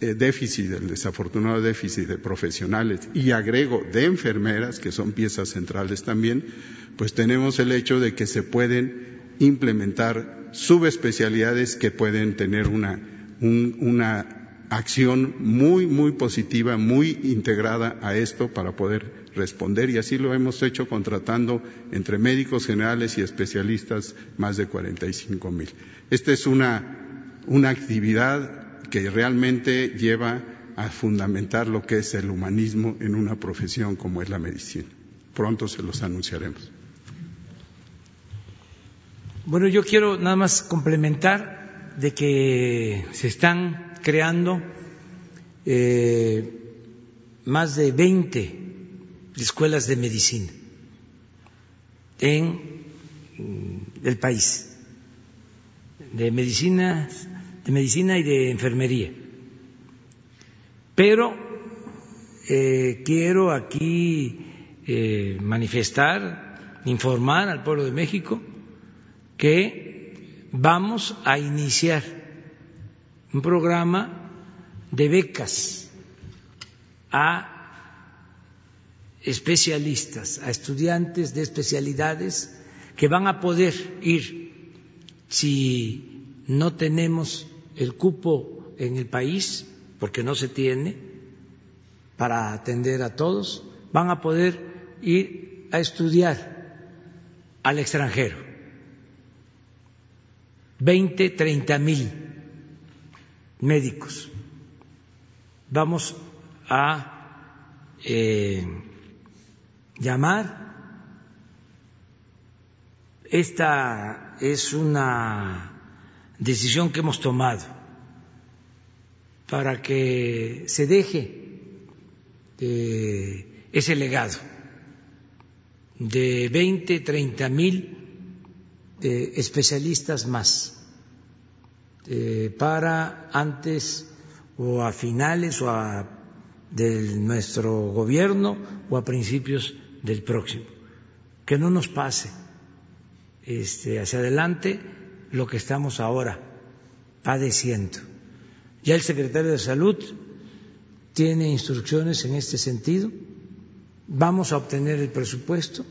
eh, déficit, el desafortunado déficit de profesionales y agrego de enfermeras, que son piezas centrales también, pues tenemos el hecho de que se pueden implementar subespecialidades que pueden tener una, una acción muy, muy positiva, muy integrada a esto para poder responder y así lo hemos hecho contratando entre médicos generales y especialistas más de 45 mil. Esta es una una actividad que realmente lleva a fundamentar lo que es el humanismo en una profesión como es la medicina. Pronto se los anunciaremos. Bueno, yo quiero nada más complementar de que se están creando eh, más de 20 escuelas de medicina en mm, el país, de medicina, de medicina y de enfermería. Pero eh, quiero aquí eh, manifestar, informar al pueblo de México que vamos a iniciar un programa de becas a especialistas, a estudiantes de especialidades que van a poder ir si no tenemos el cupo en el país, porque no se tiene para atender a todos, van a poder ir a estudiar al extranjero. 20, 30 mil médicos. Vamos a eh, llamar. Esta es una decisión que hemos tomado para que se deje eh, ese legado de 20, 30 mil eh, especialistas más eh, para antes o a finales o a de nuestro gobierno o a principios del próximo. Que no nos pase este, hacia adelante lo que estamos ahora padeciendo. Ya el secretario de Salud tiene instrucciones en este sentido. Vamos a obtener el presupuesto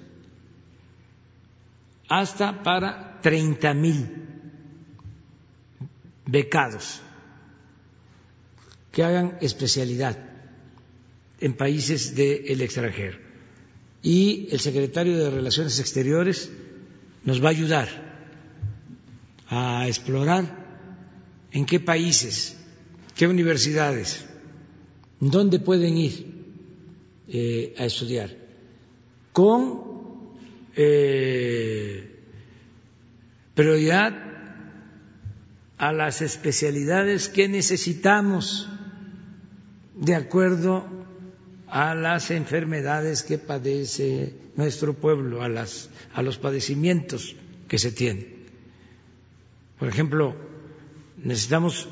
hasta para 30 mil becados que hagan especialidad en países del extranjero. Y el secretario de Relaciones Exteriores nos va a ayudar a explorar en qué países, qué universidades, dónde pueden ir eh, a estudiar, con eh, prioridad a las especialidades que necesitamos de acuerdo a las enfermedades que padece nuestro pueblo, a, las, a los padecimientos que se tienen. Por ejemplo, necesitamos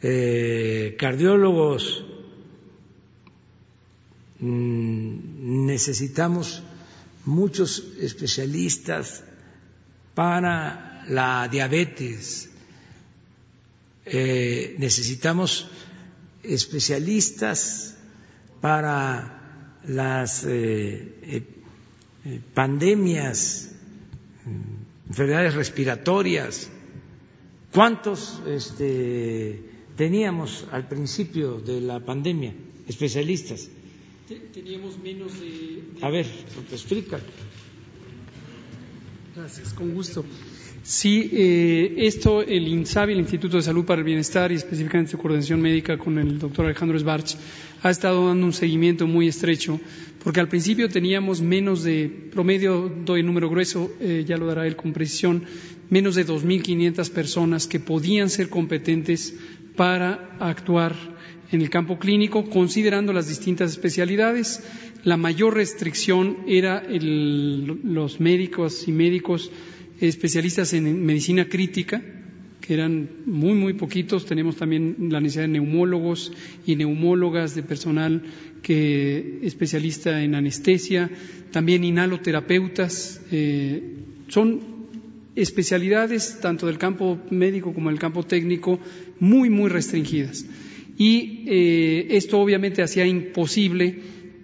eh, cardiólogos, mm, necesitamos muchos especialistas para la diabetes, eh, necesitamos especialistas para las eh, eh, pandemias, enfermedades respiratorias. ¿Cuántos este, teníamos al principio de la pandemia, especialistas? Teníamos menos de... A ver, te explica. Gracias, con gusto. Sí, eh, esto el INSABI, el Instituto de Salud para el Bienestar y específicamente su coordinación médica con el doctor Alejandro Sbarch, ha estado dando un seguimiento muy estrecho porque al principio teníamos menos de, promedio, doy el número grueso, eh, ya lo dará él con precisión, menos de 2.500 personas que podían ser competentes para actuar en el campo clínico, considerando las distintas especialidades. La mayor restricción era los médicos y médicos especialistas en medicina crítica, que eran muy, muy poquitos. Tenemos también la necesidad de neumólogos y neumólogas, de personal que especialista en anestesia, también inhaloterapeutas. Eh, son especialidades, tanto del campo médico como del campo técnico, muy, muy restringidas. Y eh, esto obviamente hacía imposible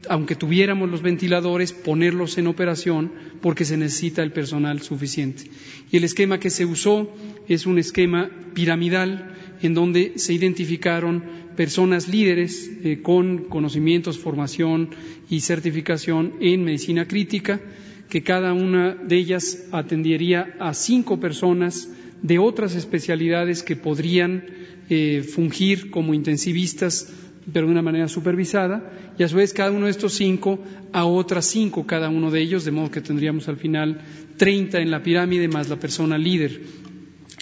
aunque tuviéramos los ventiladores, ponerlos en operación porque se necesita el personal suficiente. Y el esquema que se usó es un esquema piramidal en donde se identificaron personas líderes eh, con conocimientos, formación y certificación en medicina crítica, que cada una de ellas atendería a cinco personas de otras especialidades que podrían eh, fungir como intensivistas, pero de una manera supervisada, y a su vez cada uno de estos cinco a otras cinco cada uno de ellos, de modo que tendríamos al final 30 en la pirámide más la persona líder.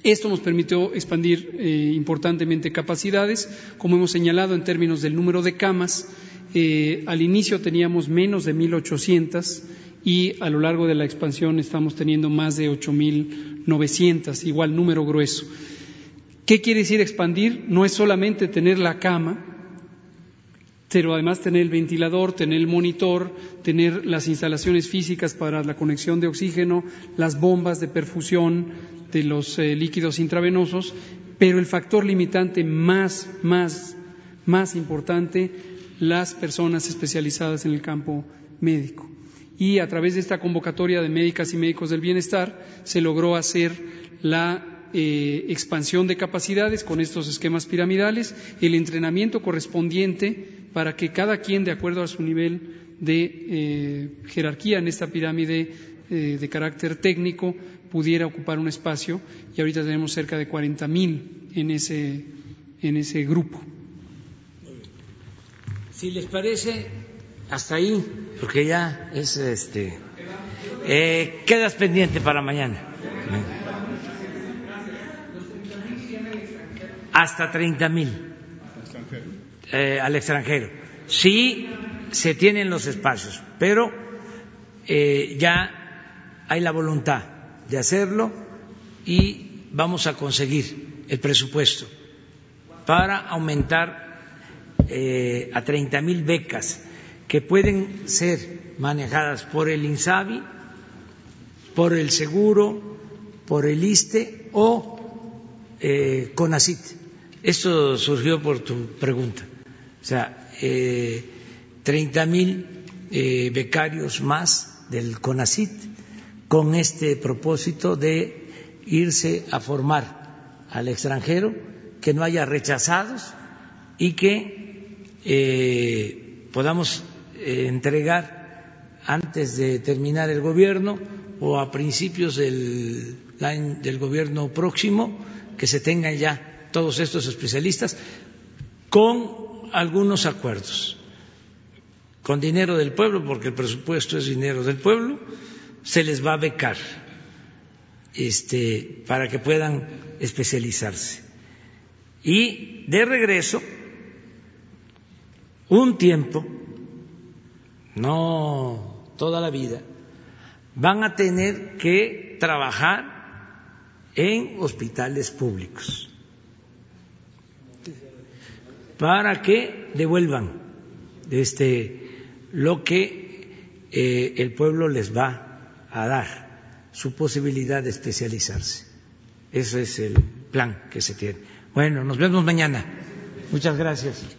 Esto nos permitió expandir eh, importantemente capacidades, como hemos señalado en términos del número de camas. Eh, al inicio teníamos menos de 1.800 y a lo largo de la expansión estamos teniendo más de 8.900, igual número grueso. ¿Qué quiere decir expandir? No es solamente tener la cama, pero además tener el ventilador, tener el monitor, tener las instalaciones físicas para la conexión de oxígeno, las bombas de perfusión de los eh, líquidos intravenosos, pero el factor limitante más, más, más importante, las personas especializadas en el campo médico y a través de esta convocatoria de médicas y médicos del bienestar se logró hacer la eh, expansión de capacidades con estos esquemas piramidales, el entrenamiento correspondiente para que cada quien, de acuerdo a su nivel de eh, jerarquía en esta pirámide eh, de carácter técnico, pudiera ocupar un espacio y ahorita tenemos cerca de 40.000 en ese, en ese grupo. Si les parece, hasta ahí, porque ya es este. Eh, quedas pendiente para mañana. Hasta 30 mil eh, al extranjero. Sí se tienen los espacios, pero eh, ya hay la voluntad de hacerlo y vamos a conseguir el presupuesto para aumentar eh, a 30 mil becas que pueden ser manejadas por el INSABI, por el Seguro, por el ISTE o eh, CONACIT. Esto surgió por tu pregunta. O sea, eh, 30 mil eh, becarios más del CONACIT con este propósito de irse a formar al extranjero, que no haya rechazados y que eh, podamos eh, entregar antes de terminar el gobierno o a principios del, del gobierno próximo, que se tengan ya todos estos especialistas con algunos acuerdos, con dinero del pueblo, porque el presupuesto es dinero del pueblo, se les va a becar este, para que puedan especializarse. Y de regreso, un tiempo no toda la vida, van a tener que trabajar en hospitales públicos para que devuelvan este, lo que eh, el pueblo les va a dar, su posibilidad de especializarse. Ese es el plan que se tiene. Bueno, nos vemos mañana. Muchas gracias.